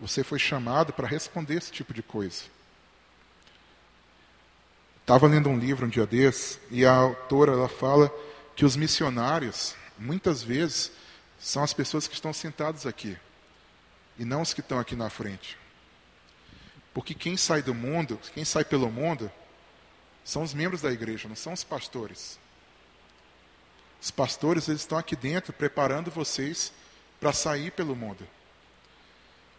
Você foi chamado para responder esse tipo de coisa. Estava lendo um livro um dia desses e a autora ela fala que os missionários, muitas vezes, são as pessoas que estão sentadas aqui e não os que estão aqui na frente. Porque quem sai do mundo, quem sai pelo mundo, são os membros da igreja, não são os pastores. Os pastores eles estão aqui dentro preparando vocês para sair pelo mundo.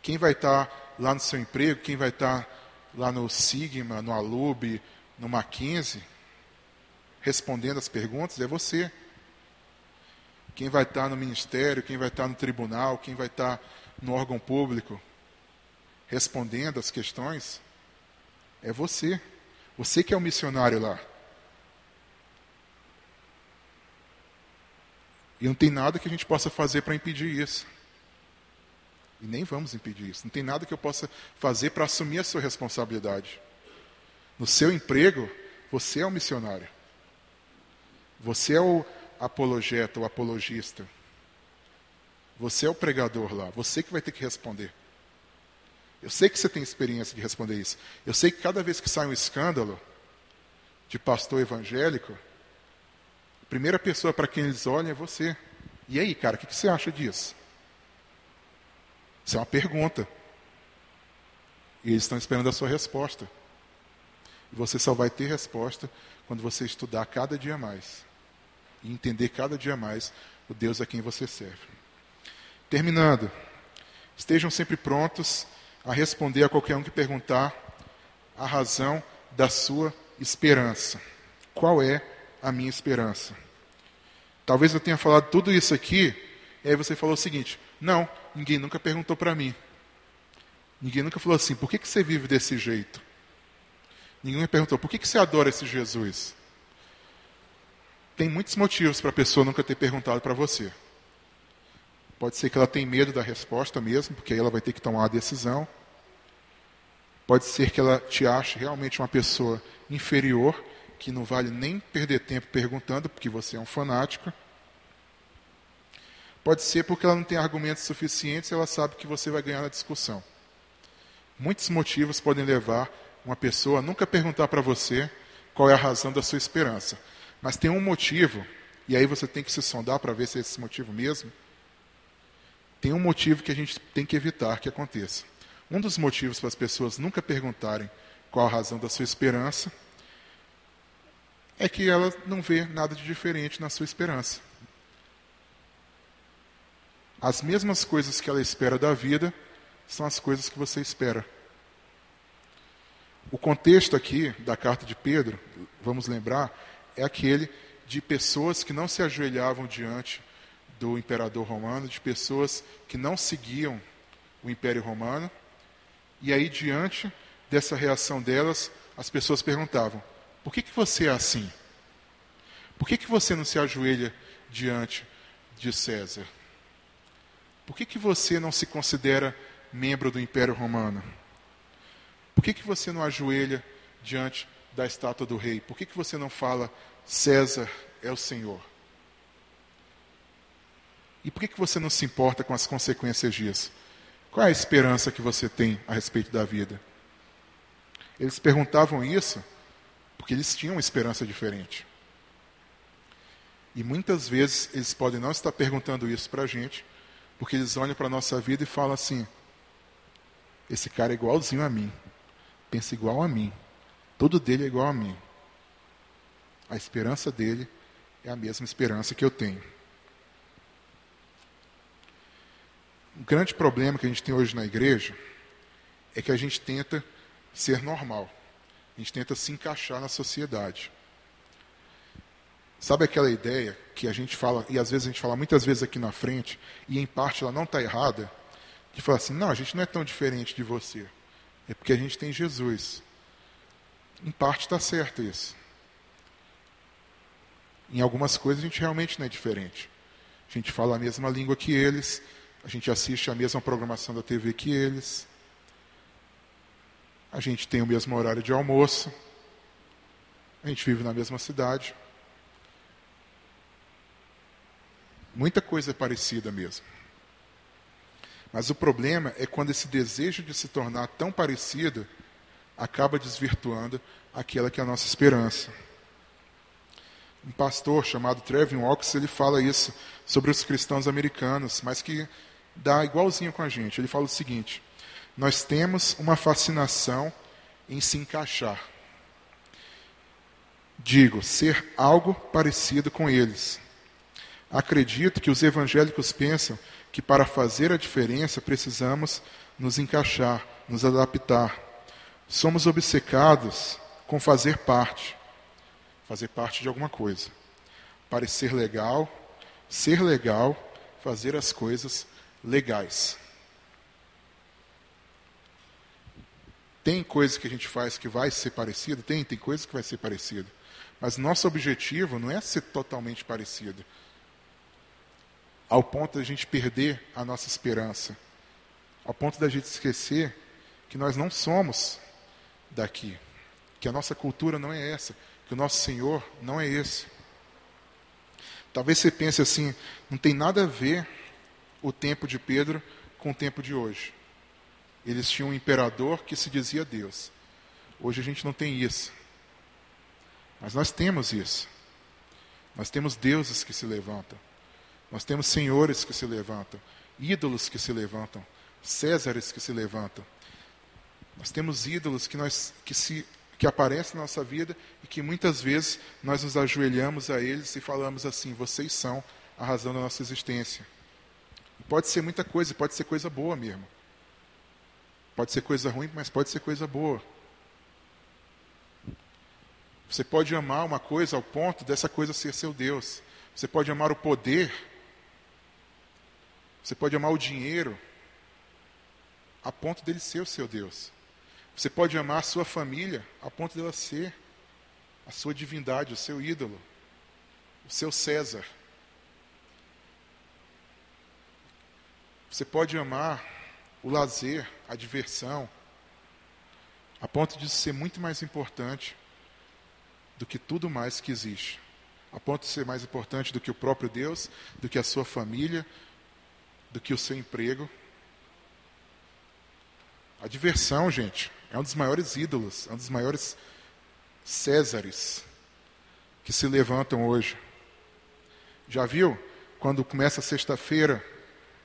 Quem vai estar lá no seu emprego, quem vai estar lá no Sigma, no Alub, no Mackenzie, respondendo as perguntas é você. Quem vai estar no ministério, quem vai estar no tribunal, quem vai estar no órgão público, respondendo as questões, é você. Você que é o missionário lá. E não tem nada que a gente possa fazer para impedir isso. E nem vamos impedir isso. Não tem nada que eu possa fazer para assumir a sua responsabilidade. No seu emprego, você é o missionário. Você é o apologeta, o apologista. Você é o pregador lá. Você que vai ter que responder. Eu sei que você tem experiência de responder isso. Eu sei que cada vez que sai um escândalo de pastor evangélico, a primeira pessoa para quem eles olham é você. E aí, cara, o que, que você acha disso? Isso é uma pergunta. E eles estão esperando a sua resposta. E você só vai ter resposta quando você estudar cada dia mais. E entender cada dia mais o Deus a quem você serve. Terminando. Estejam sempre prontos a responder a qualquer um que perguntar a razão da sua esperança. Qual é a minha esperança? Talvez eu tenha falado tudo isso aqui, e aí você falou o seguinte: não, ninguém nunca perguntou para mim. Ninguém nunca falou assim: por que, que você vive desse jeito? Ninguém perguntou: por que, que você adora esse Jesus? Tem muitos motivos para a pessoa nunca ter perguntado para você. Pode ser que ela tenha medo da resposta mesmo, porque aí ela vai ter que tomar uma decisão. Pode ser que ela te ache realmente uma pessoa inferior, que não vale nem perder tempo perguntando, porque você é um fanático. Pode ser porque ela não tem argumentos suficientes e ela sabe que você vai ganhar na discussão. Muitos motivos podem levar uma pessoa nunca perguntar para você qual é a razão da sua esperança. Mas tem um motivo, e aí você tem que se sondar para ver se é esse motivo mesmo tem um motivo que a gente tem que evitar que aconteça. Um dos motivos para as pessoas nunca perguntarem qual a razão da sua esperança é que ela não vê nada de diferente na sua esperança. As mesmas coisas que ela espera da vida são as coisas que você espera. O contexto aqui da carta de Pedro, vamos lembrar, é aquele de pessoas que não se ajoelhavam diante do imperador romano, de pessoas que não seguiam o Império Romano. E aí, diante dessa reação delas, as pessoas perguntavam: por que, que você é assim? Por que, que você não se ajoelha diante de César? Por que, que você não se considera membro do Império Romano? Por que, que você não ajoelha diante da estátua do rei? Por que, que você não fala César é o Senhor? E por que, que você não se importa com as consequências disso? Qual é a esperança que você tem a respeito da vida? Eles perguntavam isso porque eles tinham uma esperança diferente. E muitas vezes eles podem não estar perguntando isso para a gente, porque eles olham para a nossa vida e falam assim: esse cara é igualzinho a mim, pensa igual a mim, tudo dele é igual a mim. A esperança dele é a mesma esperança que eu tenho. O grande problema que a gente tem hoje na igreja é que a gente tenta ser normal. A gente tenta se encaixar na sociedade. Sabe aquela ideia que a gente fala, e às vezes a gente fala muitas vezes aqui na frente, e em parte ela não está errada, de falar assim, não, a gente não é tão diferente de você. É porque a gente tem Jesus. Em parte está certo isso. Em algumas coisas a gente realmente não é diferente. A gente fala a mesma língua que eles, a gente assiste a mesma programação da TV que eles, a gente tem o mesmo horário de almoço, a gente vive na mesma cidade. Muita coisa é parecida mesmo. Mas o problema é quando esse desejo de se tornar tão parecido acaba desvirtuando aquela que é a nossa esperança. Um pastor chamado Trevin Walks, ele fala isso sobre os cristãos americanos, mas que dá igualzinho com a gente. Ele fala o seguinte: nós temos uma fascinação em se encaixar. Digo, ser algo parecido com eles. Acredito que os evangélicos pensam que para fazer a diferença precisamos nos encaixar, nos adaptar. Somos obcecados com fazer parte, fazer parte de alguma coisa. Parecer legal, ser legal, fazer as coisas legais. Tem coisas que a gente faz que vai ser parecido? Tem, tem coisas que vai ser parecido. Mas nosso objetivo não é ser totalmente parecido ao ponto da gente perder a nossa esperança, ao ponto da gente esquecer que nós não somos daqui, que a nossa cultura não é essa, que o nosso Senhor não é esse. Talvez você pense assim, não tem nada a ver o tempo de Pedro com o tempo de hoje. Eles tinham um imperador que se dizia Deus. Hoje a gente não tem isso. Mas nós temos isso. Nós temos deuses que se levantam. Nós temos senhores que se levantam, ídolos que se levantam, césares que se levantam. Nós temos ídolos que, nós, que, se, que aparecem na nossa vida e que muitas vezes nós nos ajoelhamos a eles e falamos assim: vocês são a razão da nossa existência. Pode ser muita coisa, pode ser coisa boa mesmo. Pode ser coisa ruim, mas pode ser coisa boa. Você pode amar uma coisa ao ponto dessa coisa ser seu Deus. Você pode amar o poder você pode amar o dinheiro a ponto dele ser o seu Deus. Você pode amar a sua família a ponto dela ser a sua divindade, o seu ídolo, o seu César. Você pode amar o lazer, a diversão, a ponto de ser muito mais importante do que tudo mais que existe. A ponto de ser mais importante do que o próprio Deus, do que a sua família, do que o seu emprego. A diversão, gente, é um dos maiores ídolos, é um dos maiores Césares que se levantam hoje. Já viu? Quando começa a sexta-feira,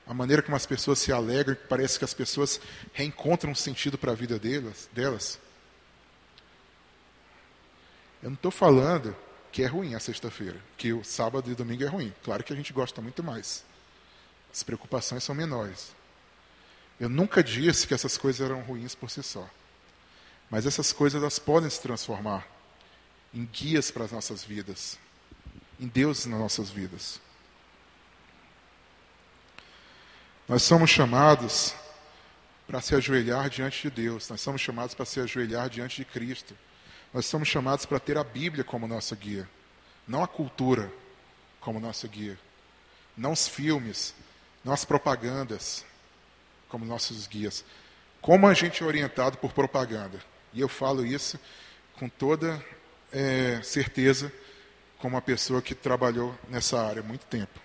a maneira como as pessoas se alegram, parece que as pessoas reencontram um sentido para a vida delas, delas. Eu não estou falando que é ruim a sexta-feira, que o sábado e domingo é ruim. Claro que a gente gosta muito mais. As preocupações são menores. Eu nunca disse que essas coisas eram ruins por si só. Mas essas coisas elas podem se transformar em guias para as nossas vidas, em Deus nas nossas vidas. Nós somos chamados para se ajoelhar diante de Deus, nós somos chamados para se ajoelhar diante de Cristo. Nós somos chamados para ter a Bíblia como nossa guia, não a cultura como nossa guia, não os filmes, não as propagandas como nossos guias. Como a gente é orientado por propaganda? E eu falo isso com toda é, certeza, como uma pessoa que trabalhou nessa área há muito tempo.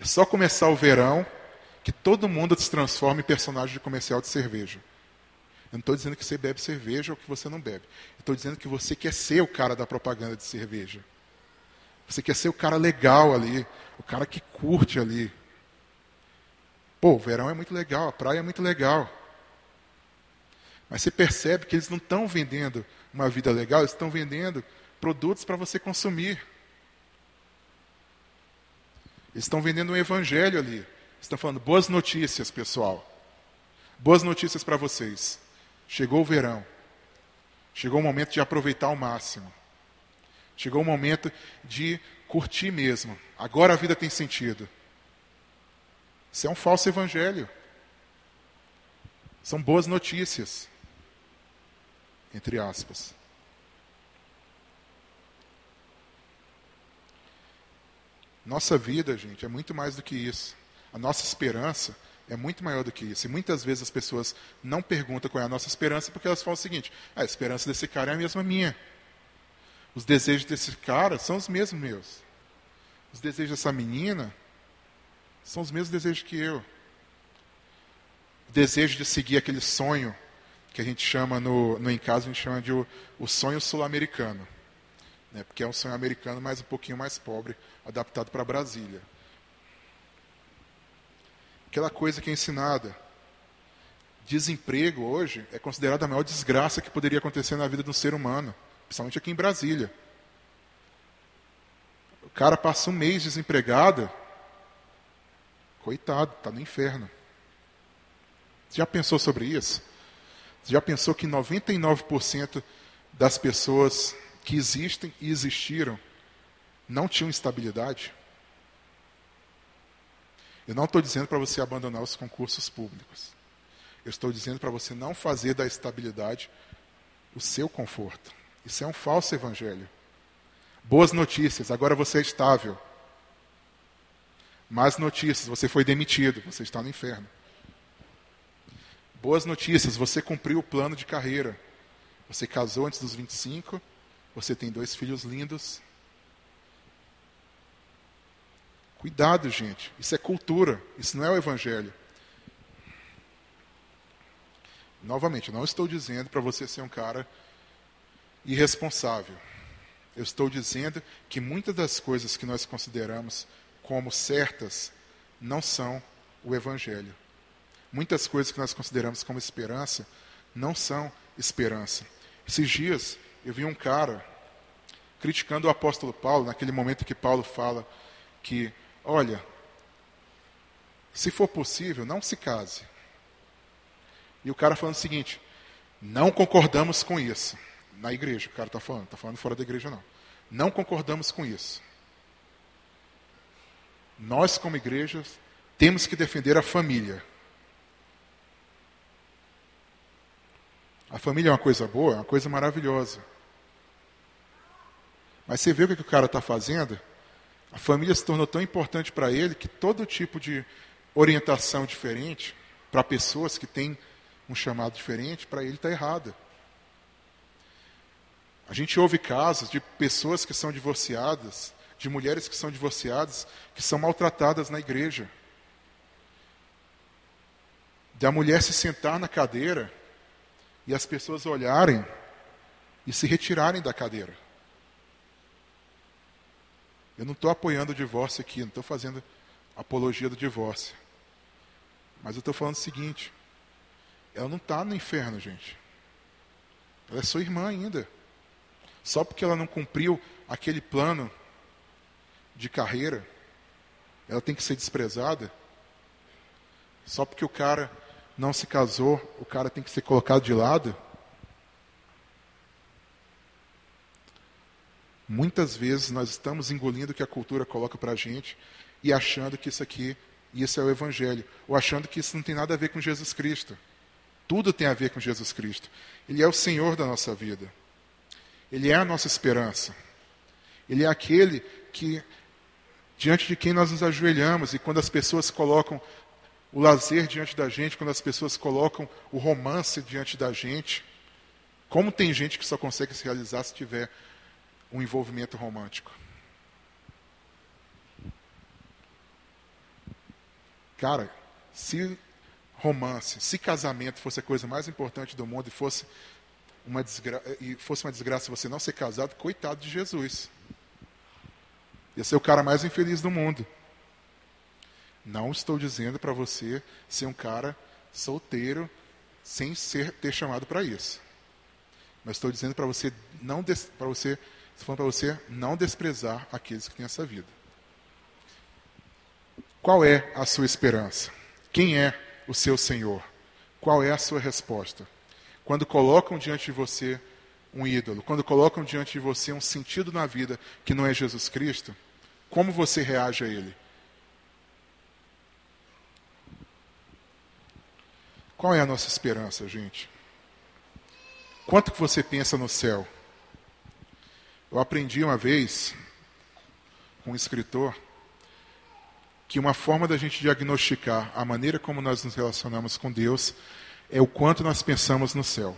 É só começar o verão que todo mundo se transforma em personagem de comercial de cerveja. Eu não estou dizendo que você bebe cerveja ou que você não bebe. Estou dizendo que você quer ser o cara da propaganda de cerveja. Você quer ser o cara legal ali, o cara que curte ali. Pô, o verão é muito legal, a praia é muito legal. Mas você percebe que eles não estão vendendo uma vida legal, eles estão vendendo produtos para você consumir. Eles estão vendendo um evangelho ali. Eles estão falando boas notícias, pessoal. Boas notícias para vocês. Chegou o verão. Chegou o momento de aproveitar ao máximo. Chegou o momento de curtir mesmo. Agora a vida tem sentido. Isso é um falso evangelho. São boas notícias entre aspas. Nossa vida, gente, é muito mais do que isso. A nossa esperança é muito maior do que isso. E muitas vezes as pessoas não perguntam qual é a nossa esperança porque elas falam o seguinte: a esperança desse cara é a mesma minha. Os desejos desse cara são os mesmos meus. Os desejos dessa menina são os mesmos desejos que eu. O desejo de seguir aquele sonho que a gente chama no, no Em Casa, a gente chama de o, o sonho sul-americano. Né? Porque é um sonho americano, mas um pouquinho mais pobre, adaptado para Brasília. Aquela coisa que é ensinada. Desemprego hoje é considerado a maior desgraça que poderia acontecer na vida de um ser humano, principalmente aqui em Brasília. Cara passa um mês desempregado, coitado, está no inferno. Você já pensou sobre isso? Você já pensou que 99% das pessoas que existem e existiram não tinham estabilidade? Eu não estou dizendo para você abandonar os concursos públicos. Eu estou dizendo para você não fazer da estabilidade o seu conforto. Isso é um falso evangelho. Boas notícias, agora você é estável. Más notícias, você foi demitido, você está no inferno. Boas notícias, você cumpriu o plano de carreira. Você casou antes dos 25, você tem dois filhos lindos. Cuidado, gente. Isso é cultura, isso não é o evangelho. Novamente, não estou dizendo para você ser um cara irresponsável. Eu estou dizendo que muitas das coisas que nós consideramos como certas não são o evangelho. Muitas coisas que nós consideramos como esperança não são esperança. Esses dias eu vi um cara criticando o apóstolo Paulo, naquele momento que Paulo fala que, olha, se for possível, não se case. E o cara falando o seguinte: não concordamos com isso. Na igreja, o cara está falando, está falando fora da igreja não. Não concordamos com isso. Nós, como igreja, temos que defender a família. A família é uma coisa boa, é uma coisa maravilhosa. Mas você vê o que, o cara está fazendo? A família se tornou tão importante para ele que todo tipo de orientação diferente para pessoas que têm um chamado diferente, para ele está errada. A gente ouve casos de pessoas que são divorciadas, de mulheres que são divorciadas, que são maltratadas na igreja. De a mulher se sentar na cadeira e as pessoas olharem e se retirarem da cadeira. Eu não estou apoiando o divórcio aqui, não estou fazendo apologia do divórcio. Mas eu estou falando o seguinte: ela não está no inferno, gente. Ela é sua irmã ainda. Só porque ela não cumpriu aquele plano de carreira, ela tem que ser desprezada. Só porque o cara não se casou, o cara tem que ser colocado de lado? Muitas vezes nós estamos engolindo o que a cultura coloca para a gente e achando que isso aqui, isso é o Evangelho, ou achando que isso não tem nada a ver com Jesus Cristo. Tudo tem a ver com Jesus Cristo. Ele é o Senhor da nossa vida. Ele é a nossa esperança. Ele é aquele que, diante de quem nós nos ajoelhamos, e quando as pessoas colocam o lazer diante da gente, quando as pessoas colocam o romance diante da gente, como tem gente que só consegue se realizar se tiver um envolvimento romântico? Cara, se romance, se casamento fosse a coisa mais importante do mundo e fosse uma, desgra e fosse uma desgraça você não ser casado, coitado de Jesus. Ia ser o cara mais infeliz do mundo. Não estou dizendo para você ser um cara solteiro sem ser ter chamado para isso. Mas estou dizendo para você não para você, para você não desprezar aqueles que têm essa vida. Qual é a sua esperança? Quem é o seu Senhor? Qual é a sua resposta? Quando colocam diante de você um ídolo, quando colocam diante de você um sentido na vida que não é Jesus Cristo, como você reage a ele? Qual é a nossa esperança, gente? Quanto que você pensa no céu? Eu aprendi uma vez com um escritor que uma forma da gente diagnosticar a maneira como nós nos relacionamos com Deus é o quanto nós pensamos no céu,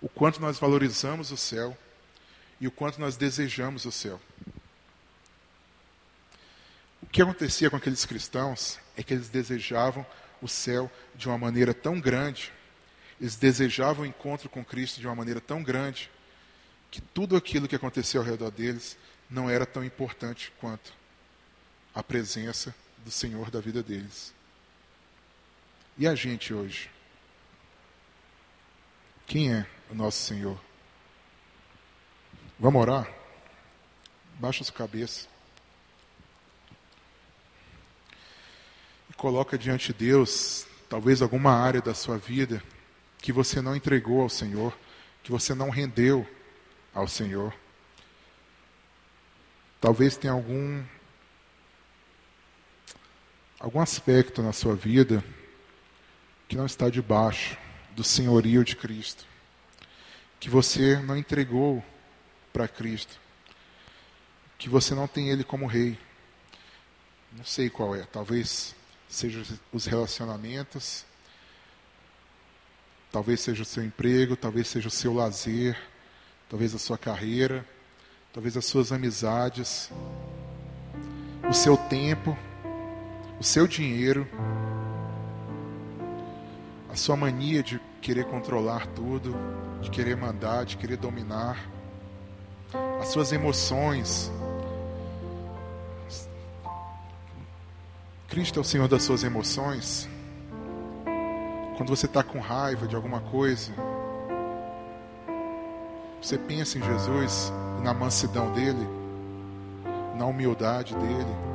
o quanto nós valorizamos o céu e o quanto nós desejamos o céu. O que acontecia com aqueles cristãos é que eles desejavam o céu de uma maneira tão grande, eles desejavam o encontro com Cristo de uma maneira tão grande, que tudo aquilo que acontecia ao redor deles não era tão importante quanto a presença do Senhor da vida deles. E a gente hoje? Quem é o nosso Senhor? Vamos orar? Baixa sua cabeça. E coloca diante de Deus, talvez alguma área da sua vida que você não entregou ao Senhor, que você não rendeu ao Senhor. Talvez tenha algum algum aspecto na sua vida que não está debaixo do senhorio de Cristo, que você não entregou para Cristo, que você não tem Ele como Rei. Não sei qual é, talvez seja os relacionamentos, talvez seja o seu emprego, talvez seja o seu lazer, talvez a sua carreira, talvez as suas amizades, o seu tempo o seu dinheiro, a sua mania de querer controlar tudo, de querer mandar, de querer dominar, as suas emoções. Cristo é o Senhor das suas emoções. Quando você está com raiva de alguma coisa, você pensa em Jesus, na mansidão dele, na humildade dele.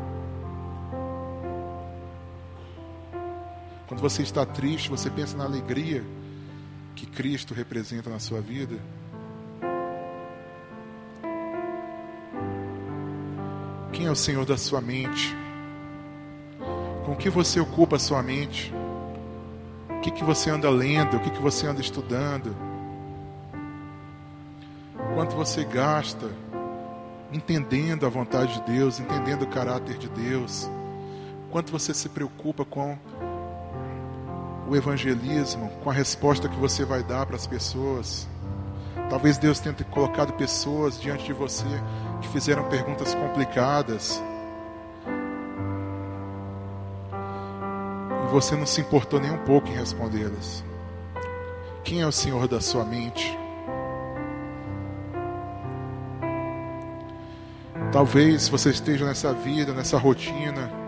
Quando você está triste, você pensa na alegria que Cristo representa na sua vida. Quem é o Senhor da sua mente? Com que você ocupa a sua mente? O que, que você anda lendo? O que, que você anda estudando? Quanto você gasta entendendo a vontade de Deus, entendendo o caráter de Deus? Quanto você se preocupa com o evangelismo, com a resposta que você vai dar para as pessoas. Talvez Deus tenha colocado pessoas diante de você que fizeram perguntas complicadas. E você não se importou nem um pouco em respondê-las. Quem é o Senhor da sua mente? Talvez você esteja nessa vida, nessa rotina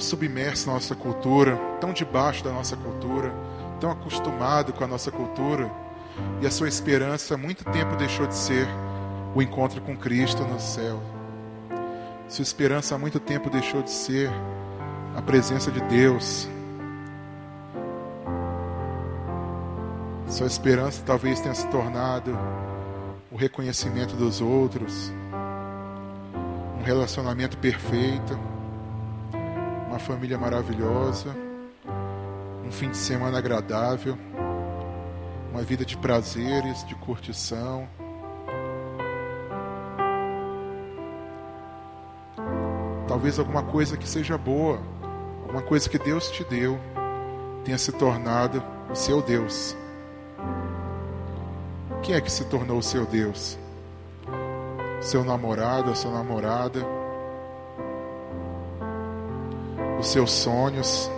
tão submerso na nossa cultura, tão debaixo da nossa cultura, tão acostumado com a nossa cultura, e a sua esperança há muito tempo deixou de ser o encontro com Cristo no céu. Sua esperança há muito tempo deixou de ser a presença de Deus. Sua esperança talvez tenha se tornado o reconhecimento dos outros, um relacionamento perfeito uma família maravilhosa, um fim de semana agradável, uma vida de prazeres, de curtição. Talvez alguma coisa que seja boa, alguma coisa que Deus te deu, tenha se tornado o seu Deus. Quem é que se tornou o seu Deus? Seu namorado, a sua namorada? Os seus sonhos?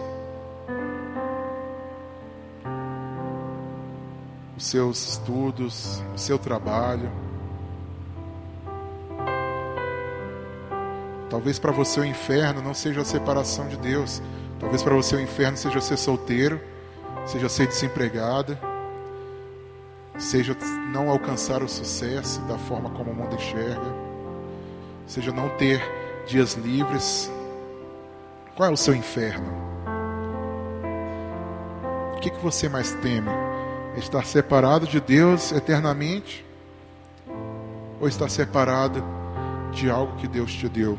Os seus estudos? O seu trabalho? Talvez para você o inferno não seja a separação de Deus. Talvez para você o inferno seja ser solteiro, seja ser desempregado seja não alcançar o sucesso da forma como o mundo enxerga, seja não ter dias livres. Qual é o seu inferno? O que, que você mais teme? Estar separado de Deus eternamente? Ou estar separado de algo que Deus te deu?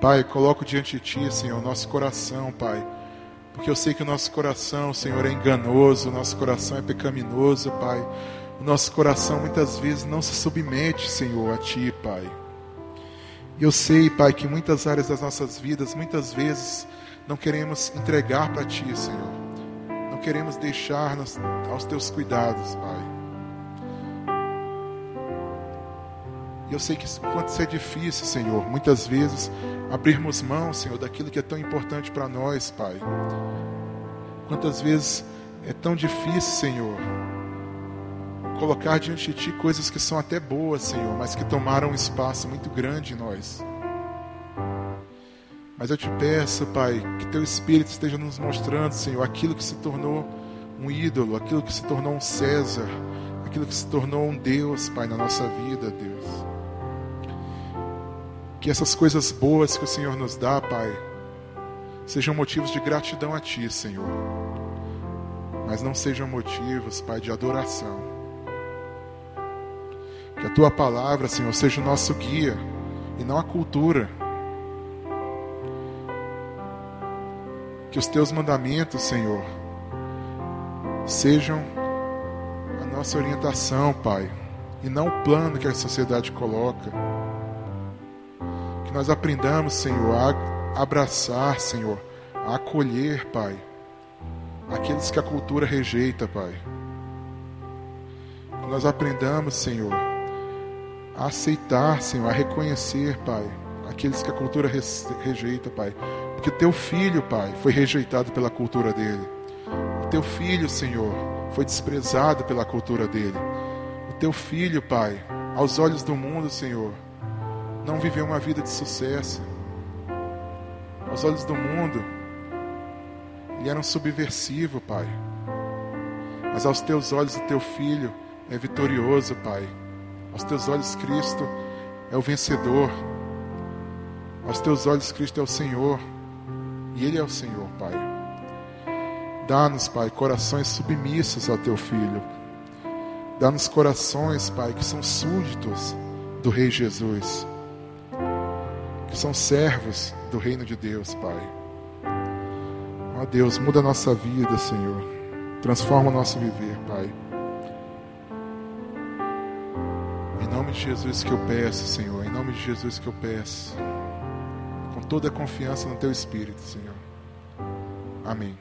Pai, coloco diante de Ti, Senhor, nosso coração, Pai porque eu sei que o nosso coração, Senhor, é enganoso, o nosso coração é pecaminoso, Pai. O nosso coração muitas vezes não se submete, Senhor, a Ti, Pai. E eu sei, Pai, que muitas áreas das nossas vidas, muitas vezes, não queremos entregar para Ti, Senhor. Não queremos deixar nos, aos Teus cuidados, Pai. E eu sei que quanto isso é difícil, Senhor, muitas vezes abrirmos mão, Senhor, daquilo que é tão importante para nós, Pai. Quantas vezes é tão difícil, Senhor, colocar diante de Ti coisas que são até boas, Senhor, mas que tomaram um espaço muito grande em nós. Mas eu te peço, Pai, que Teu Espírito esteja nos mostrando, Senhor, aquilo que se tornou um ídolo, aquilo que se tornou um César, aquilo que se tornou um Deus, Pai, na nossa vida, Deus. Que essas coisas boas que o Senhor nos dá, Pai, sejam motivos de gratidão a Ti, Senhor. Mas não sejam motivos, Pai, de adoração. Que a Tua palavra, Senhor, seja o nosso guia e não a cultura. Que os Teus mandamentos, Senhor, sejam a nossa orientação, Pai, e não o plano que a sociedade coloca. Que nós aprendamos, Senhor, a abraçar, Senhor, a acolher, Pai, aqueles que a cultura rejeita, Pai. Que nós aprendamos, Senhor, a aceitar, Senhor, a reconhecer, Pai, aqueles que a cultura rejeita, Pai. Porque teu filho, Pai, foi rejeitado pela cultura dele. O teu filho, Senhor, foi desprezado pela cultura dele. O teu filho, Pai, aos olhos do mundo, Senhor, não viveu uma vida de sucesso. Aos olhos do mundo, ele era um subversivo, Pai. Mas aos teus olhos, o teu filho é vitorioso, Pai. Aos teus olhos, Cristo é o vencedor. Aos teus olhos, Cristo é o Senhor. E Ele é o Senhor, Pai. Dá-nos, Pai, corações submissos ao teu filho. Dá-nos corações, Pai, que são súditos do Rei Jesus que são servos do reino de Deus, Pai. Ó Deus, muda a nossa vida, Senhor. Transforma o nosso viver, Pai. Nome de Jesus que eu peço, Senhor. Em nome de Jesus que eu peço. Com toda a confiança no Teu Espírito, Senhor. Amém.